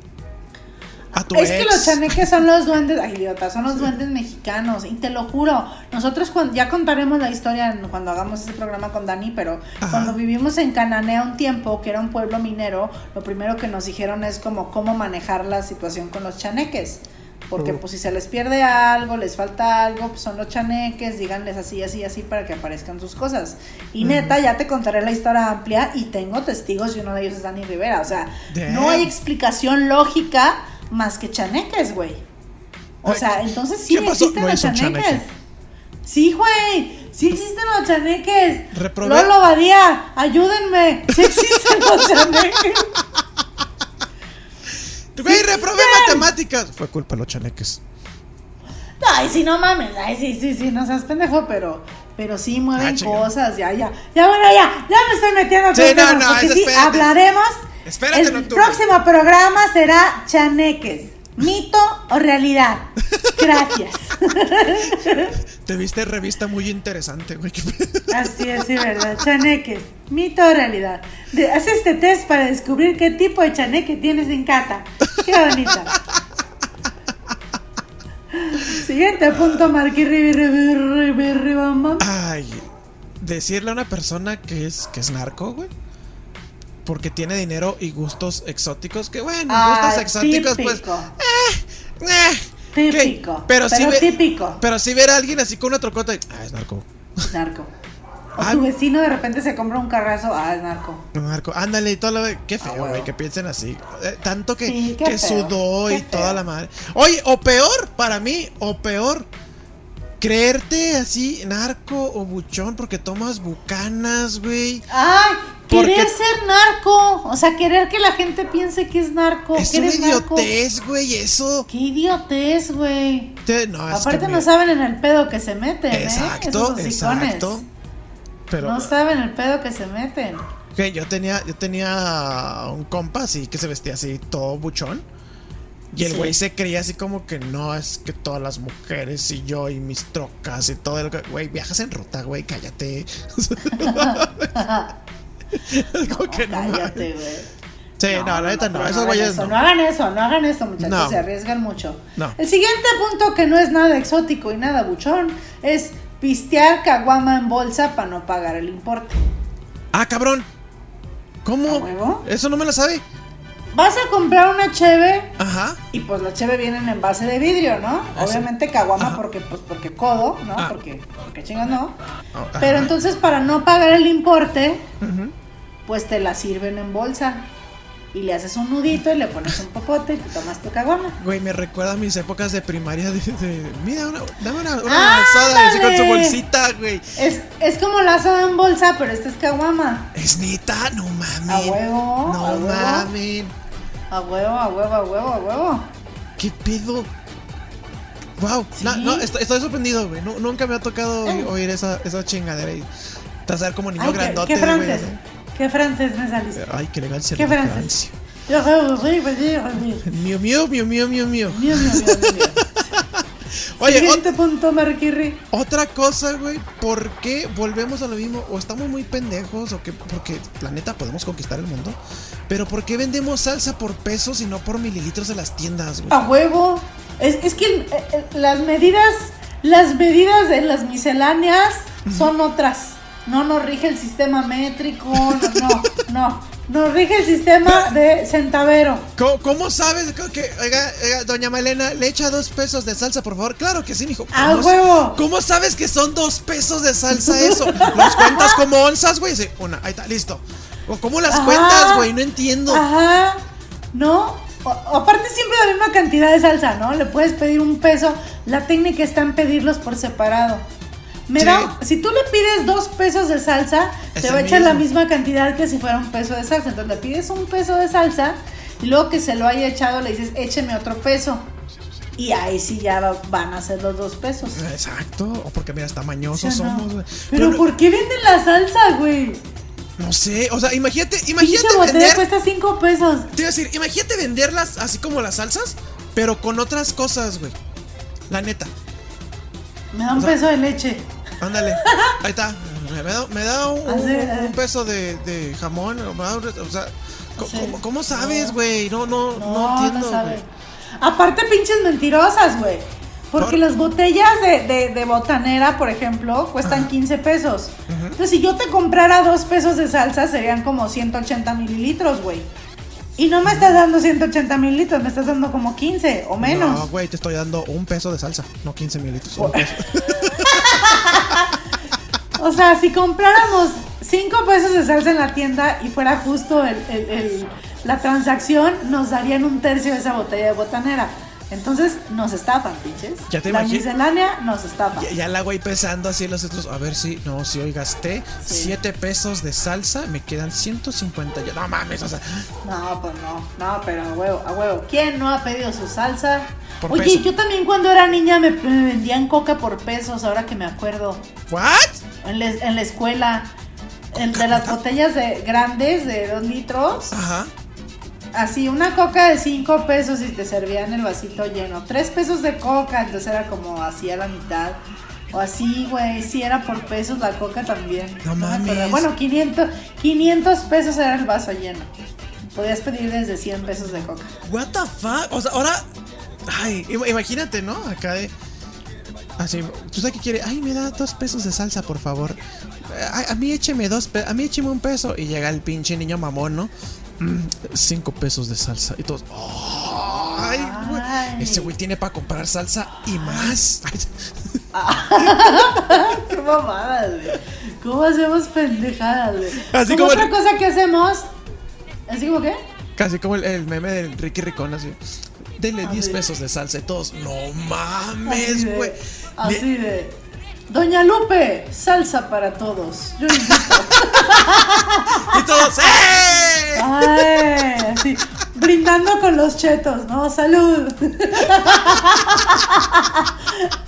A tu Es ex. que los chaneques son los duendes, ay idiota, son los duendes mexicanos, y te lo juro, nosotros cuando, ya contaremos la historia cuando hagamos ese programa con Dani, pero Ajá. cuando vivimos en Cananea un tiempo, que era un pueblo minero, lo primero que nos dijeron es como cómo manejar la situación con los chaneques. Porque Oh. pues si se les pierde algo, les falta algo, pues son los chaneques, díganles así, así, así para que aparezcan sus cosas. Y neta, ya te contaré la historia amplia y tengo testigos y uno de ellos es Dani Rivera. O sea, Damn. no hay explicación lógica más que chaneques, güey. O Ay, sea, entonces sí existen No los chaneques. chaneque. Sí, güey. Sí existen los chaneques. Reprobé- Lolo Badía, ayúdenme. Sí existen los chaneques. Güey, reprobé matemáticas. Fue culpa de los chaneques. Ay, sí, no mames. Ay, sí, sí, sí, no seas pendejo, pero Pero sí mueven Ah, cosas, ya, ya. Ya, bueno, ya, ya me estoy metiendo Sí, no, temas, no, porque sí, hablaremos. Espérate, El próximo programa será chaneques. ¿Mito o realidad? Gracias. Te viste revista muy interesante, güey. Así es, sí, verdad. Chaneques. Mito o realidad. De, haz este test para descubrir qué tipo de chaneque tienes en casa. Qué bonita. Siguiente punto, bam. Ay, decirle a una persona que es, que es narco, güey. Porque tiene dinero y gustos exóticos. Que bueno, Ah, gustos exóticos, pues. típico. eh, Típico. Pero, ve- típico. Pero si ver a alguien así con una trocota y. Ah, es narco. Narco. O Ah. tu vecino de repente se compra un carrazo. Ah, es narco. Narco, ándale y toda la Qué Ah, feo, güey, que piensen así. Eh, tanto que, Sí, que feo, sudó y toda la madre. Oye, o peor, para mí, o peor, creerte así narco o buchón porque tomas bucanas, güey. Ay, ¿Por querer ser narco. O sea, querer que la gente piense que es narco. Es una idiotez, güey, eso. Qué idiotez, güey. No, Aparte no me- saben en el pedo que se meten, ¿eh? Exacto, Esos hocicones. exacto. Pero No saben el pedo que se meten. que yo tenía, yo tenía un compa así que se vestía así todo buchón. Y el Sí. güey se creía así como que no, es que todas las mujeres y yo y mis trocas y todo el. Güey, viajas en ruta, güey, cállate. como que no Cállate, güey. Sí, no, la neta no, pero esos güeyes no. No hagan eso, no hagan eso, muchachos. No. Se arriesgan mucho. No. El siguiente punto que no es nada exótico y nada buchón es pistear caguama en bolsa para no pagar el importe. Ah, cabrón. ¿A ¿Cómo? Eso no me lo sabe. Vas a comprar una cheve Ajá. y pues la cheve viene en envase de vidrio, ¿no? Eso. Obviamente caguama Ajá. porque pues porque codo, ¿no? Ah. Porque porque chingas no. Ah, Pero entonces para no pagar el importe, pues te la sirven en bolsa y le haces un nudito y le pones un popote y te tomas tu caguama. Güey, me recuerda a mis épocas de primaria de, de- mira, una, dame una, una soda así con su bolsita, güey. Es, es como la asada en bolsa, pero esta es caguama. Es neta, no mames. A huevo, No mames. A huevo, a huevo, a huevo, a huevo. ¿Qué pedo? Wow, Sí. no, no, estoy, estoy sorprendido, güey. Nu- nunca me ha tocado oír, oír esa, esa chingadera y ver como niño Ay, ¿qué, grandote, qué güey. francés? ¿Qué francés me saliste? Ay, qué elegancia ¿Qué de francés? Francia. Yo soy horrible, horrible. Mío, mío, mío, mío, mío, mío. Mío, mío, mío, Oye, ot- Siguiente punto, Marquirri. otra cosa, güey. ¿Por qué volvemos a lo mismo? O estamos muy pendejos, o que porque, la neta, podemos conquistar el mundo. Pero ¿por qué vendemos salsa por pesos y no por mililitros en las tiendas, güey? A huevo. Es, es que las medidas, las medidas de las misceláneas son otras. No nos rige el sistema métrico, no, no, no. Nos rige el sistema de centavero. ¿Cómo, cómo sabes que, que- oiga, oiga, doña Malena, le echa dos pesos de salsa, por favor? Claro que sí, mijo. ¡A ¿Cómo- huevo! ¿Cómo sabes que son dos pesos de salsa eso? ¿Los cuentas como onzas, güey? Sí, una, ahí está, listo. ¿O cómo las Ajá. cuentas, güey? No entiendo. Ajá, ¿no? O- aparte siempre la misma cantidad de salsa, ¿no? Le puedes pedir un peso. La técnica está en pedirlos por separado. Me Sí. da, si tú le pides dos pesos de salsa, Es te va a echar la misma cantidad que si fuera un peso de salsa. Entonces le pides un peso de salsa y luego que se lo haya echado le dices, écheme otro peso. Y ahí sí ya va- van a ser los dos pesos. Exacto. O porque, mira, hasta ¿Sí o no? somos. Pero, no- ¿por qué venden la salsa, güey? No sé, o sea, imagínate, imagínate vender. cuesta cinco pesos. Te iba a decir, imagínate venderlas así como las salsas, pero con otras cosas, güey. La neta. Me da un O sea, peso de leche. Ándale. Ahí está. Me da, me da un, eh. un peso de, de jamón. O me da un- o sea. ¿cómo, cómo sabes, güey? No, no, no, No, entiendo, no güey. Aparte, pinches mentirosas, güey. Porque ¿Por? las botellas de, de- de botanera, por ejemplo, cuestan 15 pesos. Entonces, si yo te comprara dos pesos de salsa, serían como 180 mililitros, güey. Y no me estás dando 180 mililitros, me estás dando como 15 o menos. No, güey, te estoy dando un peso de salsa, no 15 mililitros. un peso. O sea, si compráramos 5 pesos de salsa en la tienda y fuera justo el- el- el- la transacción, nos darían un tercio de esa botella de botanera. Entonces, nos estafan, pinches. Ya te la miscelánea nos estafa. Ya, ya la güey pesando así los otros. A ver si, no, si hoy gasté Sí. 7 pesos de salsa, me quedan 150. Ya, no mames, o sea, No, pues no, no, pero a huevo, a huevo. ¿Quién no ha pedido su salsa? Por Oye, peso. yo también cuando era niña me, me vendían coca por pesos, ahora que me acuerdo. ¿what? en, la- en la escuela. En, de las botellas de grandes de dos litros. Ajá. Así, una coca de 5 pesos y te servían el vasito lleno. 3 pesos de coca, entonces era como así a la mitad. O así, güey, si era por pesos la coca también. No mames. Bueno, 500, 500 pesos era el vaso lleno. Podías pedir desde 100 pesos de coca. What the fuck? O sea, ahora. Ay, im- imagínate, ¿no? Acá de. Así, ¿tú sabes qué quiere? Ay, me da dos pesos de salsa, por favor. Ay, a mí écheme dos pesos, a mí écheme un peso. Y llega el pinche niño mamón, ¿no? Mm, cinco pesos de salsa. Y todos. Ay, güey. Ese güey tiene para comprar salsa y más. Qué mamadas, güey. ¿Cómo hacemos pendejadas, güey? Así como otra el- cosa que hacemos. ¿Así como qué? Casi como el, el meme del Ricky Ricón, así. Denle 10 Así. pesos de salsa y todos. No mames, de- güey. Así de. Doña Lupe, salsa para todos. Yo invito. Y todos. ¡Eh! Ay, así, brindando con los chetos, ¿no? Salud.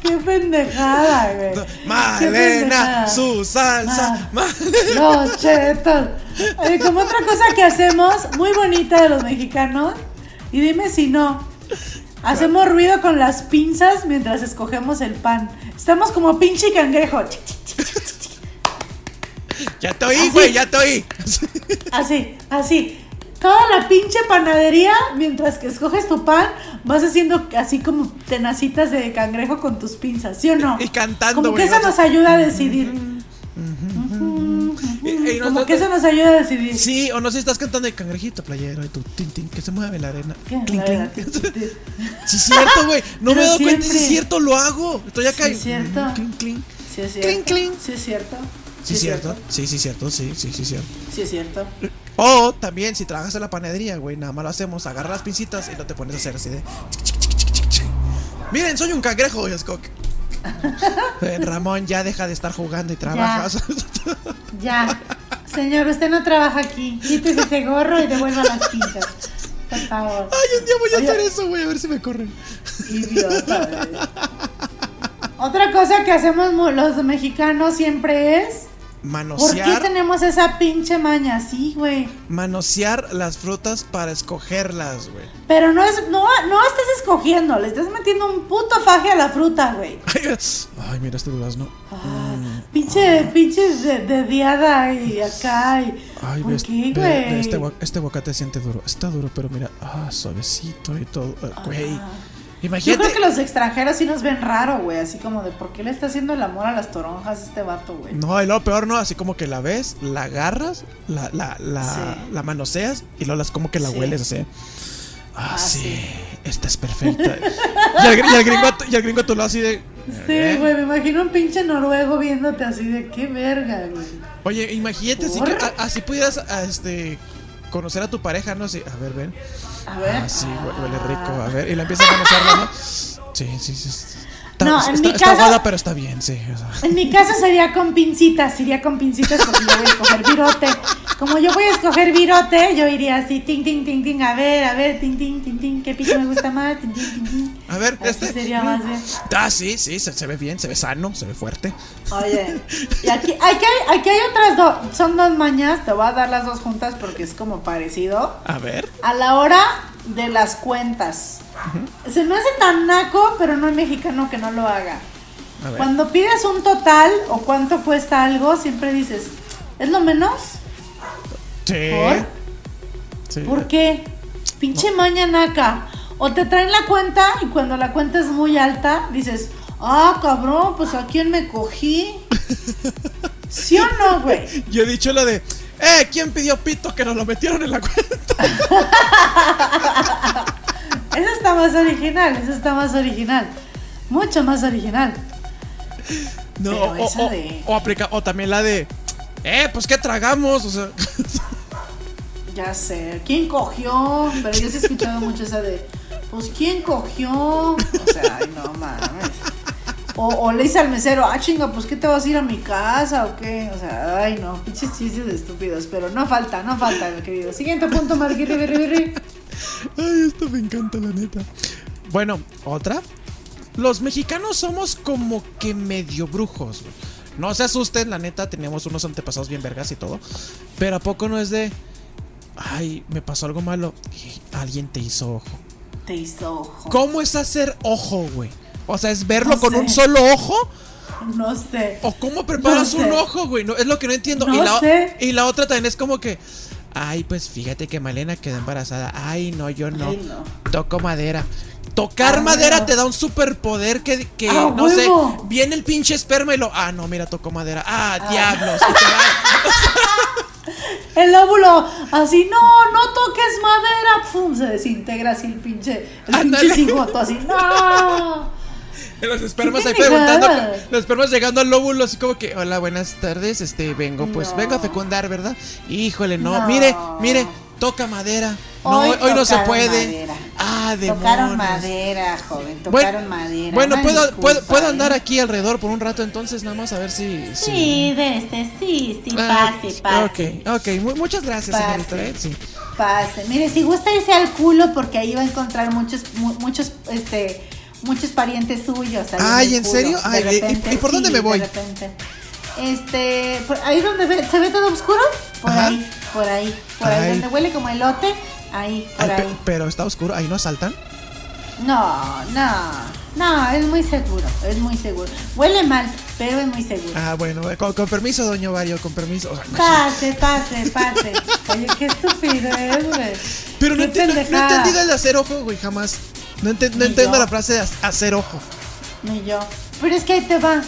Qué pendejada, güey. Malena, su salsa. Ah. Los chetos. Oye, como otra cosa que hacemos, muy bonita de los mexicanos, y dime si no. Hacemos ruido con las pinzas mientras escogemos el pan. Estamos como pinche cangrejo. Ya te oí, Así. güey, ya te oí. Así, así. Toda la pinche panadería, mientras que escoges tu pan, vas haciendo así como tenacitas de cangrejo con tus pinzas, ¿sí o no? Y cantando, Como que eso nos ayuda a decidir. Y- y no- Como que eso nos ayuda a decidir. Sí, o no sé si estás cantando el cangrejito playero y tu tin tin que se mueve en la arena. ¿Qué? Clink, La verdad. Sí, es cierto, güey. No me he dado cuenta, sí siempre. es cierto, lo hago. Estoy acá Sí, y. es cierto. Clink, clink. Sí, es cierto. clink. Sí, es cierto. Sí, es cierto. Sí, sí, cierto. Sí, sí, sí, cierto. Sí, es cierto. O también, si trabajas en la panadería, güey, nada más lo hacemos. Agarras las pincitas y no te pones a hacer así de. Miren, soy un cangrejo. Y es como que, "Eh, Ramón, ya deja de estar jugando y trabajas. Ya. Señor, usted no trabaja aquí. Quítese ese gorro y devuelva las pinzas. Por favor. Ay, un día voy a Oye. hacer eso, güey, a ver si me corren. Idiota. Otra cosa que hacemos los mexicanos siempre es. ¿Por qué Manosear, tenemos esa pinche maña? Sí, güey. manosear las frutas para escogerlas, güey. Pero no es, no, no estás escogiendo, le estás metiendo un puto faje a la fruta, güey. Ay, mira este durazno. Ah, Pinche, pinche de, de diada y acá y. Ay, ¿Por ves, qué, ve- güey? ve, este, este aguacate siente duro. Está duro, pero mira, ah, suavecito y todo. eh, Güey. Imagínate. creo que los extranjeros sí nos ven raro, güey. Así como de por qué le está haciendo el amor a las toronjas este vato, güey. No, y lo peor no, así como que la ves, la agarras, la, la, la, Sí. la manoseas y luego las como que la Sí. hueles así. Ah, Ah, sí, sí. esta es perfecta. y, el, y el gringo, y el gringo a tu lado así de. Sí, ¿eh? güey, me imagino un pinche noruego viéndote así de qué verga, güey. Oye, imagínate ¿Por? que- a- así pudieras a- este conocer a tu pareja, ¿no? Así, a ver, ven. A ver. Ah, sí, hue- huele rico. A ver, y la empiezas a conocerla, ¿no? Sí, sí, sí. Está, No, en está, mi está caso- aguada, pero está bien, sí. o sea. En mi caso sería con pincitas, iría con pincitas porque yo voy a escoger virote. Como yo voy a escoger virote, yo iría así, ting, ting, ting, ting, a ver, a ver, ting, ting, ting, ting, ¿qué pico me gusta más? Ting, ting, ting, ting. A ver, este. sería más bien. Ah, sí, sí, se, se ve bien, se ve sano, se ve fuerte. Oye, y aquí, aquí, hay, aquí hay otras dos, son dos mañas, te voy a dar las dos juntas porque es como parecido. A ver. A la hora de las cuentas. Se me hace tan naco, pero no hay mexicano que no lo haga. A ver. Cuando pides un total o cuánto cuesta algo, siempre dices, ¿es lo menos? Sí. ¿Por? Sí. ¿Por qué? Pinche maña naca. O te traen la cuenta y cuando la cuenta es muy alta, dices, ah, cabrón, pues a quién me cogí. ¿Sí o no, güey? Yo he dicho lo de. ¡Eh! ¿Quién pidió pito que nos lo metieron en la cuenta? Eso está más original, eso está más original. Mucho más original. No, Pero o, esa o- de- o aplica, o también la de. ¡Eh! Pues ¿qué tragamos? O sea. Ya sé. ¿Quién cogió? Pero yo sí he escuchado mucho esa de, pues ¿quién cogió? O sea, ay, no mames. O, le dice al mesero, ah, chinga, pues ¿qué te vas a ir a mi casa o qué? O sea, ay, no, pinches chistes estúpidos. Pero no falta, no falta, mi querido. Siguiente punto, Marguerite. Ay, esto me encanta, la neta. Bueno, otra. Los mexicanos somos como que medio brujos. No se asusten, la neta, teníamos unos antepasados bien vergas y todo. Pero ¿a poco no es de... Ay, me pasó algo malo. Alguien te hizo ojo. Te hizo ojo. ¿Cómo es hacer ojo, güey? O sea, ¿es verlo No con sé. un solo ojo? No sé. ¿O cómo preparas No un ojo, güey? No, es lo que no entiendo. No y, la, sé. y la otra también es como que... Ay, pues fíjate que Malena quedó embarazada. Ay, no, yo no. Ay. Toco madera. Tocar Ah, madera te da un superpoder que, que Ah, no sé, viene el pinche esperma y lo. Ah, no, mira, tocó madera. Ah, diablos. El óvulo, así, no, no toques madera. Pum, se desintegra así el pinche. El pinche cigoto, así, no. los espermas ahí preguntando. Los espermas llegando al óvulo, así como que, hola, buenas tardes. Este, vengo, pues, No. vengo a fecundar, ¿verdad? Híjole, no. No. Mire, mire, toca madera. No, hoy, hoy no se puede. madera. Ah, demonios. Tocaron madera, joven, Bueno, tocaron madera. bueno puedo, puedo, puedo ¿eh? andar aquí alrededor por un rato entonces, nada más a ver si... si- Sí, de este, sí, sí, Ah, pase, pase. Ok, ok, mu- muchas gracias, Pase. señorita. ¿eh? Sí. Pase. Mire, si gusta irse al culo, porque ahí va a encontrar muchos, mu- muchos, este, muchos parientes suyos. ahí Ay, ¿en serio? ¿y- por dónde sí, me voy? De repente. Este, por ahí donde ve- se ve todo oscuro, por Ajá. ahí, por ahí, por Ay. ahí, donde huele como elote, ahí, por Ay, pe- ahí. pero está oscuro, ahí no asaltan. No, no, no, es muy seguro, es muy seguro. Huele mal, pero es muy seguro. Ah, bueno, eh, con, con permiso, doña Vario, con permiso. O sea, Pase, pase, pase. Oye, qué estupidez, güey. pero no, no- no he pendejada. entendido el hacer ojo, güey, jamás. No, no entiendo yo. la frase de ha- hacer ojo. Ni yo. Pero es que ahí te va.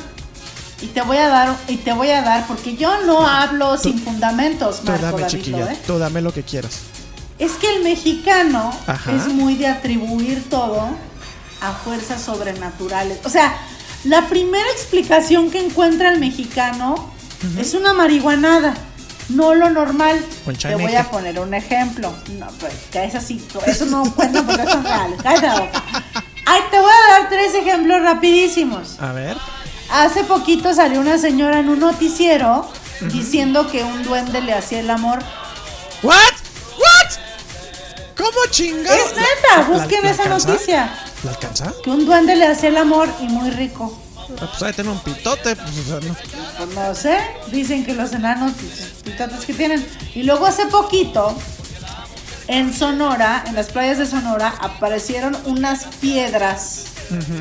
Y te voy a dar, y te voy a dar, porque yo no hablo sin fundamentos, Tú Marco dame, Davito, chiquilla, ¿eh? tú dame lo que quieras. Es que el mexicano Ajá. es muy de atribuir todo a fuerzas sobrenaturales. O sea, la primera explicación que encuentra el mexicano es una marihuanada, no lo normal. Te voy a poner un ejemplo. No, pues, que es así, eso no cuenta porque son reales. Cállate. Ay, te voy a dar tres ejemplos rapidísimos. A ver. Hace poquito salió una señora en un noticiero diciendo que un duende le hacía el amor. ¿What? ¿What? ¿Cómo chingados? Es neta, busquen esa alcanza? noticia. ¿La alcanza? Que un duende le hacía el amor y muy rico. Ah, Pues ahí tiene un pitote. Pues, no. Pues no sé, dicen que los enanos, pitotes que tienen. Y luego hace poquito, en Sonora, en las playas de Sonora, aparecieron unas piedras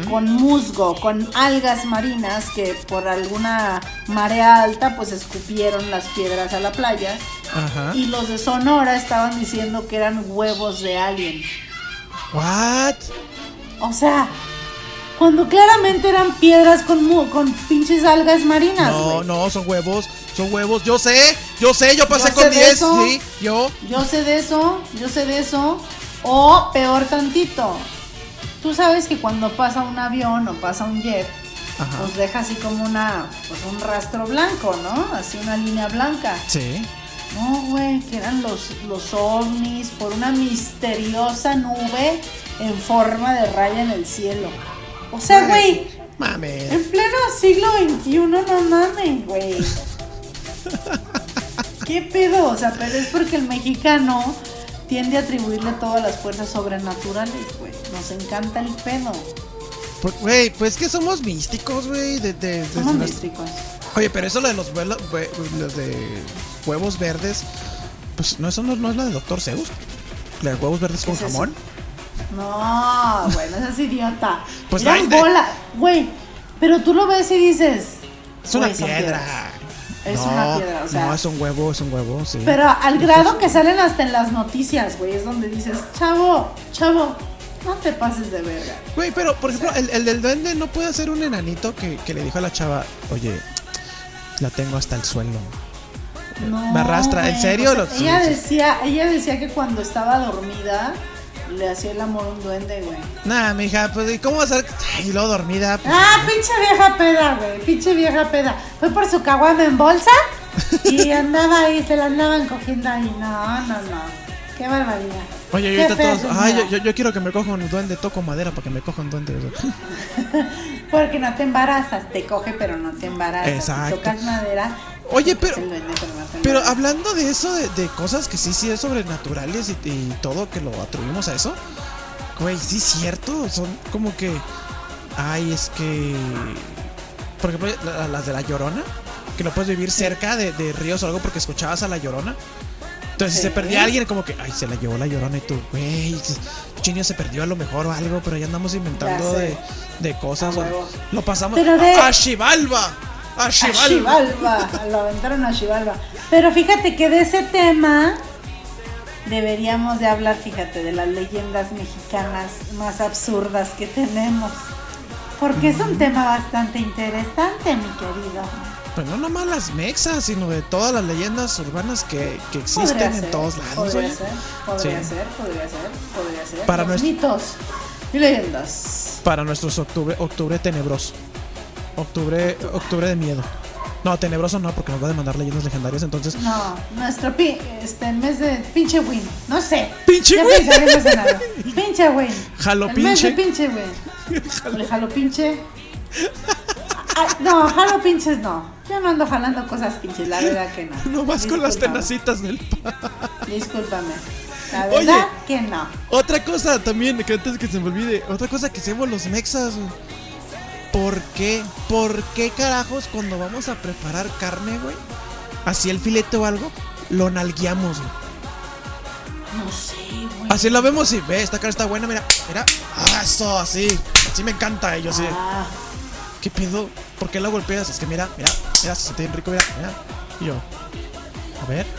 con musgo, con algas marinas que por alguna marea alta, pues escupieron las piedras a la playa. Ajá. Y los de Sonora estaban diciendo que eran huevos de alien. ¿What? O sea, cuando claramente eran piedras con, con pinches algas marinas. No, no, son huevos. Son huevos. Yo sé. Yo sé. Yo pasé Yo con sé de 10. eso. Sí. Yo. Yo sé de eso, yo sé de eso. O peor tantito. Tú sabes que cuando pasa un avión o pasa un jet, Ajá. pues deja así como una, pues un rastro blanco, ¿no? Así una línea blanca. Sí. No, güey, que eran los, los ovnis por una misteriosa nube en forma de raya en el cielo. O sea, güey, Mames. en pleno siglo XXI no mames, güey. ¿Qué pedo? O sea, pero es porque el mexicano tiende a atribuirle todas las fuerzas sobrenaturales, güey. Nos encanta el pedo. Pues, Güey, pues que somos místicos, güey. De, de- de- Somos místicos. Oye, pero eso lo de los, vuelo- hue- los de huevos verdes. Pues no, eso no, no es la de Doctor Zeus. La de huevos verdes con es eso? jamón. No, güey, no seas idiota. Pues de- bola, güey. Pero tú lo ves y dices. Es una piedra. Es no, una piedra, o sea. No, es un huevo, es un huevo, sí. Pero al grado que salen hasta en las noticias, güey, es donde dices, chavo, chavo, no te pases de verga. Güey, pero por ejemplo, el, el del duende no puede ser un enanito que, que le dijo a la chava, oye, la tengo hasta el suelo. No, Me arrastra, ¿en serio? o sea, ella decía, ella decía que cuando estaba dormida le hacía el amor a un duende, güey. Nah, mija, pues ¿y cómo ser? Ay, luego dormida. Pues, Ah, pinche vieja peda, güey, pinche vieja peda. Fue por su caguama en bolsa y andaba ahí, se la andaban cogiendo ahí. No, no, no. Qué barbaridad. Oye, y Qué ahorita todos, ay, yo, yo, yo quiero que me coja un duende, toco madera para que me coja un duende. Porque no te embarazas, te coge pero no te embarazas. Exacto. Si tocas madera. Oye, pero- pero hablando de eso, de, de cosas que sí, sí es sobrenaturales y, y todo que lo atribuimos a eso, güey, sí es cierto, son como que, ay, es que por ejemplo, la- las de la llorona, que no puedes vivir cerca de, de ríos o algo porque escuchabas a la llorona. Entonces, si se Sí. perdía alguien, como que, ay, se la llevó la llorona y tú, güey, chingo se perdió a lo mejor o algo, pero ya andamos inventando Ya de, de cosas. A o- lo pasamos Pero de- a Xibalba. A A Xibalba. Xibalba, lo aventaron a Xibalba. Pero fíjate que de ese tema deberíamos de hablar, fíjate, de las leyendas mexicanas más absurdas que tenemos. Porque es un tema bastante interesante, mi querido. Pues no nomás las mexas, sino de todas las leyendas urbanas que, que existen en todos lados. Podría ser, podría Sí. ser, podría ser, podría ser. Para Los nuestro- mitos y leyendas. Para nuestros octubre, octubre tenebroso. Octubre, octubre de miedo. No, tenebroso no, porque nos va a demandar leyendas legendarias, entonces. No, nuestro pi este, el mes de pinche win. No sé. ¡Pinche ya win! Pinche win. Jalo El mes de pinche. pinche win. Jalo pinche. Ah, no, jalo pinches no. Yo no ando jalando cosas pinches, la verdad que no. No vas con las Discúlpame, tenacitas del pa. Discúlpame. La Oye. verdad que no. Otra cosa también, que antes que se me olvide, otra cosa que hacemos los mexas. ¿Por qué? ¿Por qué carajos cuando vamos a preparar carne, güey? Así el filete o algo, lo nalgueamos, güey. No sé, güey. Así lo vemos y ve, esta cara está buena, mira, mira. Ah, eso, así. Así me encanta ellos, sí. Ah, ¿Qué pedo? ¿Por qué la golpeas? Es que mira, mira, mira, se siente bien rico, mira, mira. Y yo, a ver.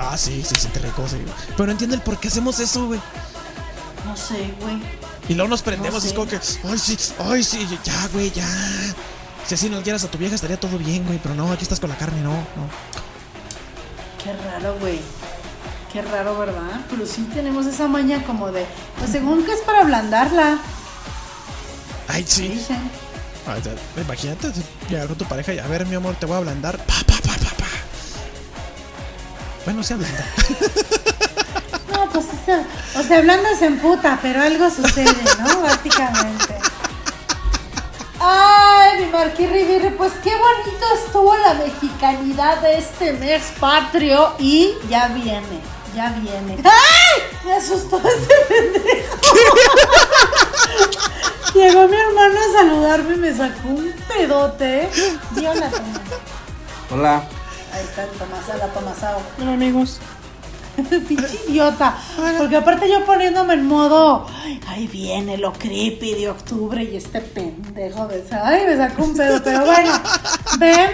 Ah, sí, sí, se siente rico, sí. Pero no entiendo el por qué hacemos eso, güey. no sé, güey. Y luego nos prendemos No y es como que, ay, sí, ay, sí, ya, güey, ya. Si así no quieras a tu vieja estaría todo bien, güey. Pero no, aquí estás con la carne, no, no. Qué raro, güey. Qué raro, ¿verdad? Pero sí tenemos esa maña como de. Pues según que es para ablandarla. Ay, sí. Dicen. Ay, ya, imagínate, llegar con tu pareja y a ver, mi amor, te voy a ablandar. Pa, pa, pa, pa, pa. Bueno, sí ablanda. No, pues eso. O sea, hablando se emputa, pero algo sucede, ¿no? Básicamente. Ay, mi Marquis Rivera, pues qué bonito estuvo la mexicanidad de este mes patrio y ya viene, ya viene. ¡Ay! Me asustó ese pendejo. Llegó mi hermano a saludarme y me sacó un pedote. Toma. Hola. Ahí está el Tomás, la Tomasao. Hola, amigos. Pinche idiota. Porque aparte yo poniéndome en modo, "Ay, ahí viene lo creepy de octubre y este pendejo de ay, me sacó un pedo. Pero bueno, ven,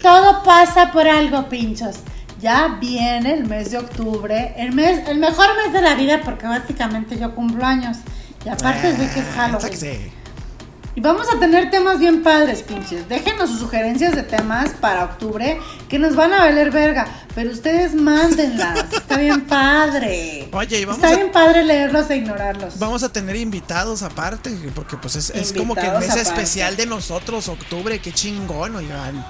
todo pasa por algo, pinchos. Ya viene el mes de octubre, el mes, el mejor mes de la vida porque básicamente yo cumplo años. Y aparte es de que es Halloween. Sáquese. Y vamos a tener temas bien padres, pinches. Déjenos sus sugerencias de temas para octubre que nos van a valer verga. Pero ustedes mándenlas. Está bien padre. Oye, y vamos Está a- bien padre leerlos e ignorarlos. Vamos a tener invitados aparte, porque pues es, es como que el mes aparte. especial de nosotros, octubre, qué chingón, oigan.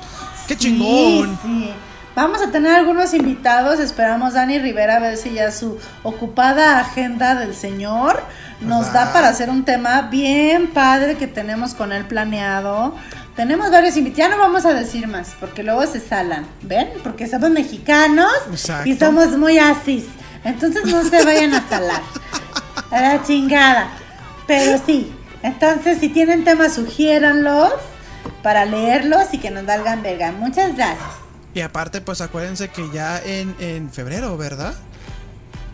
Qué Sí, chingón. sí. Vamos a tener algunos invitados. Esperamos Dani Rivera a ver si ya su ocupada agenda del señor nos Ajá. da para hacer un tema bien padre que tenemos con él planeado. Tenemos varios invitados. Ya no vamos a decir más porque luego se salan. ¿Ven? Porque somos mexicanos Exacto. y somos muy asis. Entonces no se vayan a salar. A la chingada. Pero sí. Entonces, si tienen temas, sugiéranlos para leerlos y que nos valgan verga. Muchas gracias. Y aparte, pues acuérdense que ya en, en febrero, ¿verdad?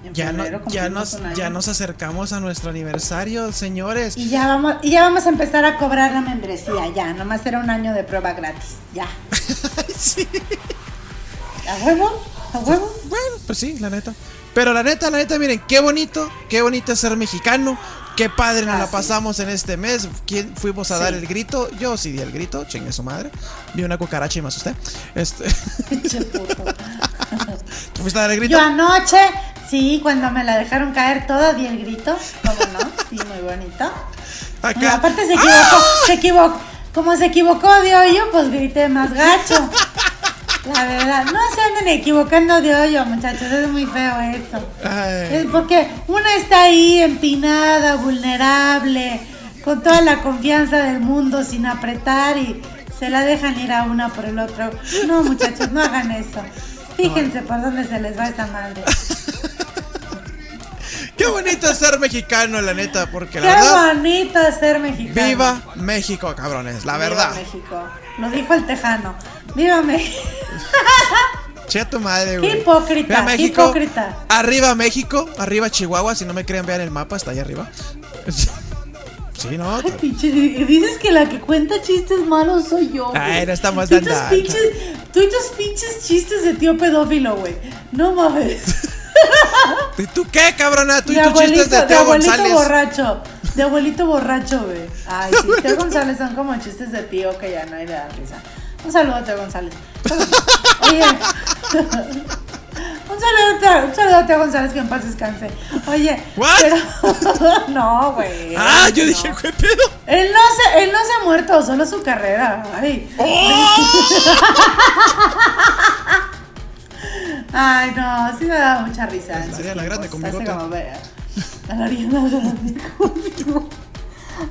En Ya, no- ya, nos, ya nos acercamos a nuestro aniversario, señores. Y ya vamos, y ya vamos a empezar a cobrar la membresía, ya, nomás era un año de prueba gratis, ya. Sí. ¿A huevo? ¿A huevo? Bueno, pues sí, la neta. Pero la neta, la neta, miren, qué bonito, qué bonito es ser mexicano. Qué padre nos Ah, la sí. pasamos en este mes. ¿Quién fuimos a Sí. dar el grito? Yo sí di el grito, chingue su madre. Vi una cucaracha y me asusté. Este. ¿Tú fuiste a dar el grito? Yo anoche, sí, cuando me la dejaron caer toda, di el grito, ¿cómo no? Sí, muy bonito. Acá. Aparte se equivocó, se equivocó. Como se equivocó de hoyo, pues grité más gacho. La verdad, no se anden equivocando de hoyo, muchachos, es muy feo esto. Ay. Es porque una está ahí empinada, vulnerable, con toda la confianza del mundo sin apretar y se la dejan ir a una por el otro. No, muchachos, no hagan eso. Fíjense por dónde se les va esta madre. Qué bonito es ser mexicano, la neta, porque Qué la verdad. bonito es ser mexicano. Viva México, cabrones, la Viva verdad. México. Lo dijo el tejano. Viva México. Che a tu madre, güey. hipócrita, Viva México. hipócrita. Arriba México, arriba Chihuahua. Si no me creen, vean el mapa, está ahí arriba. Sí, ¿no? Ay, pinche, dices que la que cuenta chistes malos soy yo. güey. Ay, no estamos dando- Tú y tus pinches chistes de tío pedófilo, güey. No mames. ¿Y tú qué, cabrona? Tú y tus chistes de Teo abuelito González. borracho. De abuelito borracho, güey. Ay, sí, Teo González son como chistes de tío que ya no hay de dar risa. Un saludo a Teo González. Oye. Un saludo, a- un saludo a Teo González que en paz descanse. Oye. What? Pero, no, güey. Ah, yo no. dije, ¿qué pedo? Él no, se, él no se ha muerto, solo su carrera. Ay. Ay, no, sí me da mucha risa. Es la Ariana Grande con bigote. como, vea, La Ariana Grande con bigote.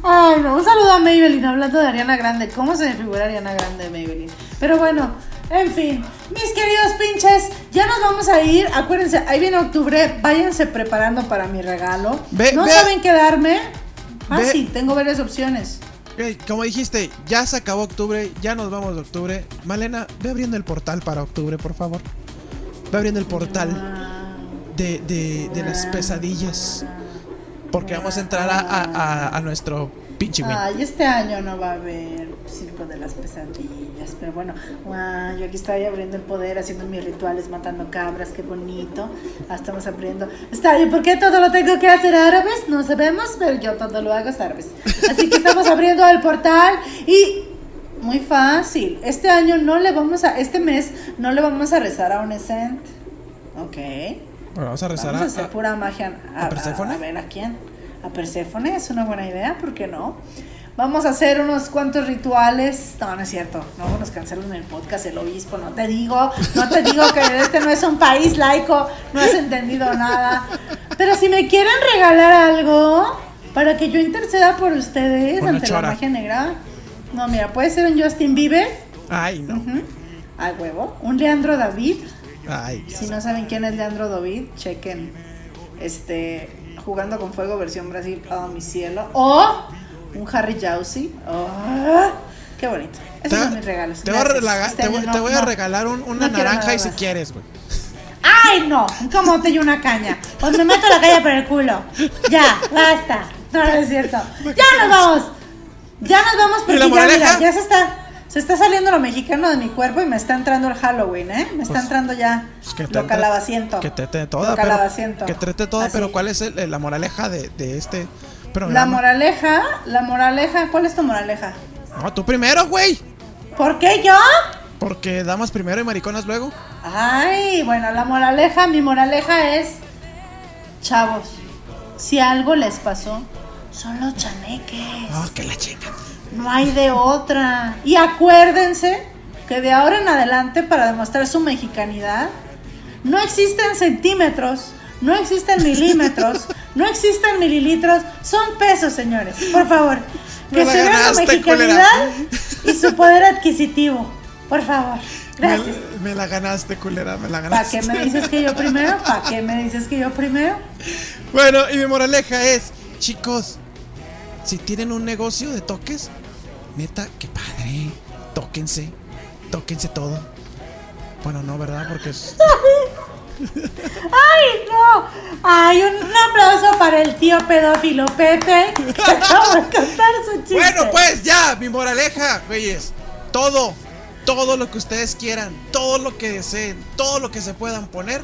Ay, no, un saludo a Maybelline hablando de Ariana Grande. ¿Cómo se me figura Ariana Grande, Maybelline? Pero bueno, en fin, mis queridos pinches, ya nos vamos a ir. Acuérdense, ahí viene octubre, váyanse preparando para mi regalo. Ve- no ve- saben qué darme. Ah, ve- sí, tengo varias opciones. Como dijiste, ya se acabó octubre, ya nos vamos de octubre. Malena, ve abriendo el portal para octubre, por favor. Ve abriendo el portal de, de, de las pesadillas. Porque vamos a entrar a, a, a- nuestro pinche win. Ay, este año no va a haber circo de las pesadillas, pero bueno, guau, yo aquí estoy abriendo el poder, haciendo mis rituales, matando cabras, qué bonito. Ah, estamos aprendiendo. Está ¿por qué todo lo tengo que hacer árabes? No sabemos, pero yo todo lo hago árabes. Así que estamos abriendo el portal y muy fácil. Este año no le vamos a, este mes no le vamos a rezar a un Escent. Ok. Bueno, vamos a rezar Vamos a a, hacer a- pura magia. ¿a Perséfone? A, ver a quién. A Perséfone es una buena idea, ¿por qué no? Vamos a hacer unos cuantos rituales. No, no es cierto. No nos cancelan el podcast el obispo. No te digo, no te digo que este no es un país laico. No has entendido nada. Pero si me quieren regalar algo para que yo interceda por ustedes Una ante la magia negra. No, mira, puede ser un Justin Bieber. Ay, no. A huevo. Un Leandro David. Ay. Si no saben quién es Leandro David, chequen este jugando con fuego versión Brasil, oh mi cielo. O un Harry Jauzi. Oh, qué bonito. Esos son mis regalos. te voy a, Este te voy- te no- a regalar un- una No naranja y si quieres, güey. ¡Ay, no! Un camote y una caña. Pues me meto la caña por el culo. Ya, basta. No, no es cierto. Ya nos vamos. Ya nos vamos porque ¿Y la ya, mira, ya se está. Se está saliendo lo mexicano de mi cuerpo y me está entrando el Halloween, ¿eh? Me está Pues, entrando ya Pues que te lo calabaciento. Que te trate toda, pero, que trate toda, Así. pero ¿cuál es el- la moraleja de, de este programa? La moraleja, la moraleja, ¿cuál es tu moraleja? No, tú primero, güey. ¿Por qué yo? Porque damas primero y mariconas luego. Ay, bueno, la moraleja, mi moraleja es, chavos, si algo les pasó, son los chaneques. Oh, que la chinga. No hay de otra. Y acuérdense que de ahora en adelante, para demostrar su mexicanidad, no existen centímetros, no existen milímetros, no existen mililitros, son pesos, señores. Por favor, que se vea su mexicanidad y su poder adquisitivo. Por favor, gracias. Me, me la ganaste, culera, me la ¿Para ganaste. qué me dices que yo primero? ¿Para qué me dices que yo primero? Bueno, y mi moraleja es, chicos, si tienen un negocio de toques, neta, qué padre. Tóquense, tóquense todo. Bueno, no, ¿verdad? Porque es... ¡Ay, no! ¡Ay, un, aplauso para el tío pedófilo Pepe! Que de contar su chiste. Bueno, pues ya, mi moraleja, güeyes. Todo, todo lo que ustedes quieran, todo lo que deseen, todo lo que se puedan poner,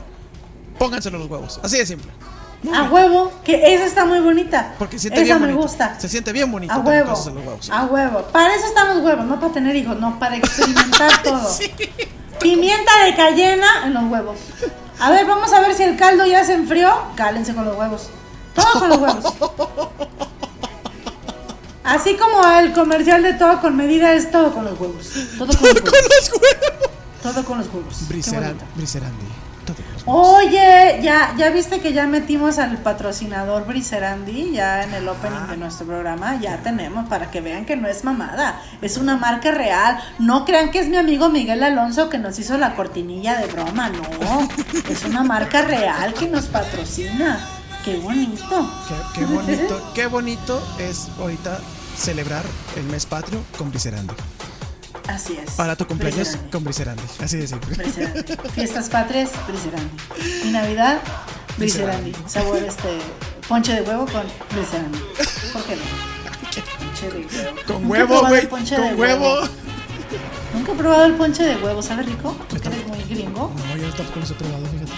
pónganselo los huevos. Así de simple. Muy A bien. huevo, que esa está muy bonita. Porque siente esa bien me bonito. gusta. Se siente bien bonito A huevo. cosas en los huevos. A huevo. Para eso están los huevos, no para tener hijos, no, para experimentar todo. Pimienta de cayena en los huevos. A ver, vamos a ver si el caldo ya se enfrió. Cálense con los huevos. Todo con los huevos. Así como el comercial de todo con medida es todo con los huevos. Todo con los Con huevos. los huevos. Todo con los huevos. Briserandi. Los. Oye, ya, ya viste que ya metimos al patrocinador Briserandi ya en el opening de nuestro programa, ya tenemos para que vean que no es mamada, es una marca real. No crean que es mi amigo Miguel Alonso que nos hizo la cortinilla de broma, no, es una marca real que nos patrocina. Qué bonito. Qué, qué bonito, qué bonito es ahorita celebrar el mes patrio con Briserandi. Así es. Para tu cumpleaños Briserandi. con Briserandi. Así de simple. Briserandi. Fiestas patrias, Briserandi. Y Navidad, Briserandi. Sabor este ponche de huevo con Briserandi. ¿Por qué no? Ponche de huevo. Con huevo, güey. Con de huevo. Nunca he probado el ponche de huevo, ¿sabe rico? Tú que eres muy gringo. No, yo tampoco los he probado, fíjate.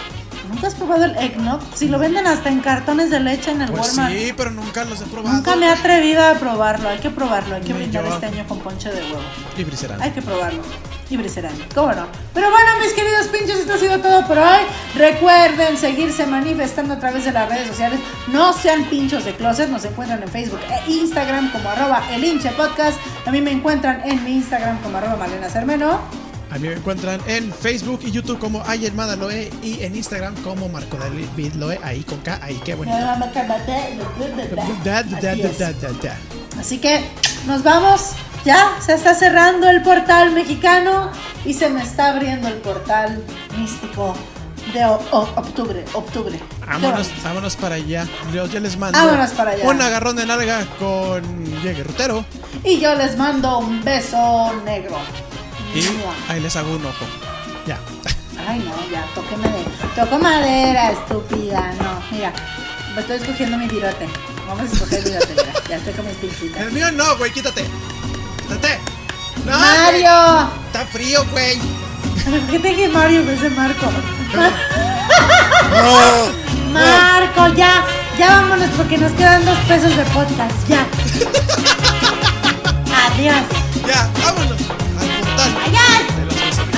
¿Nunca has probado el eggnog? Si lo venden hasta en cartones de leche en el Pues Walmart. sí, pero nunca los he probado. Nunca me he atrevido a probarlo. Hay que probarlo. Hay que brindar yo. este año con ponche de huevo. Y Briserandi. Hay que probarlo. Y briserán. ¿Cómo no? Pero bueno, mis queridos pinches, esto ha sido todo por hoy. Recuerden seguirse manifestando a través de las redes sociales. No sean pinchos de closet. Nos encuentran en Facebook e Instagram como arroba el hinche podcast. A mí me encuentran en mi Instagram como arroba Malena Cermeno. A mí me encuentran en Facebook y YouTube como Ayermada Loe y en Instagram como Marco David Loe, ahí con K, ahí qué bonito. Así que nos vamos. Ya se está cerrando el portal mexicano y se me está abriendo el portal místico de octubre. Octubre. Vámonos, vámonos para allá. Yo, yo les mando Vámonos para allá. un agarrón de nalga con Llegue Rutero Y yo les mando un beso negro. Y ahí les hago un ojo. Ya. Ay, no, ya, toqué madera. Toco madera, estúpida. No, mira, estoy escogiendo mi virote. Vamos a escoger el virote, mira. Ya estoy con mis pincitas. El mío no, güey, quítate. Quítate. No, ¡Mario! güey, Está frío, güey. ¿Por qué te dije Mario en vez de Marco? No. Marco, ya, ya vámonos porque nos quedan dos pesos de podcast, ya. Adiós, Ya, vámonos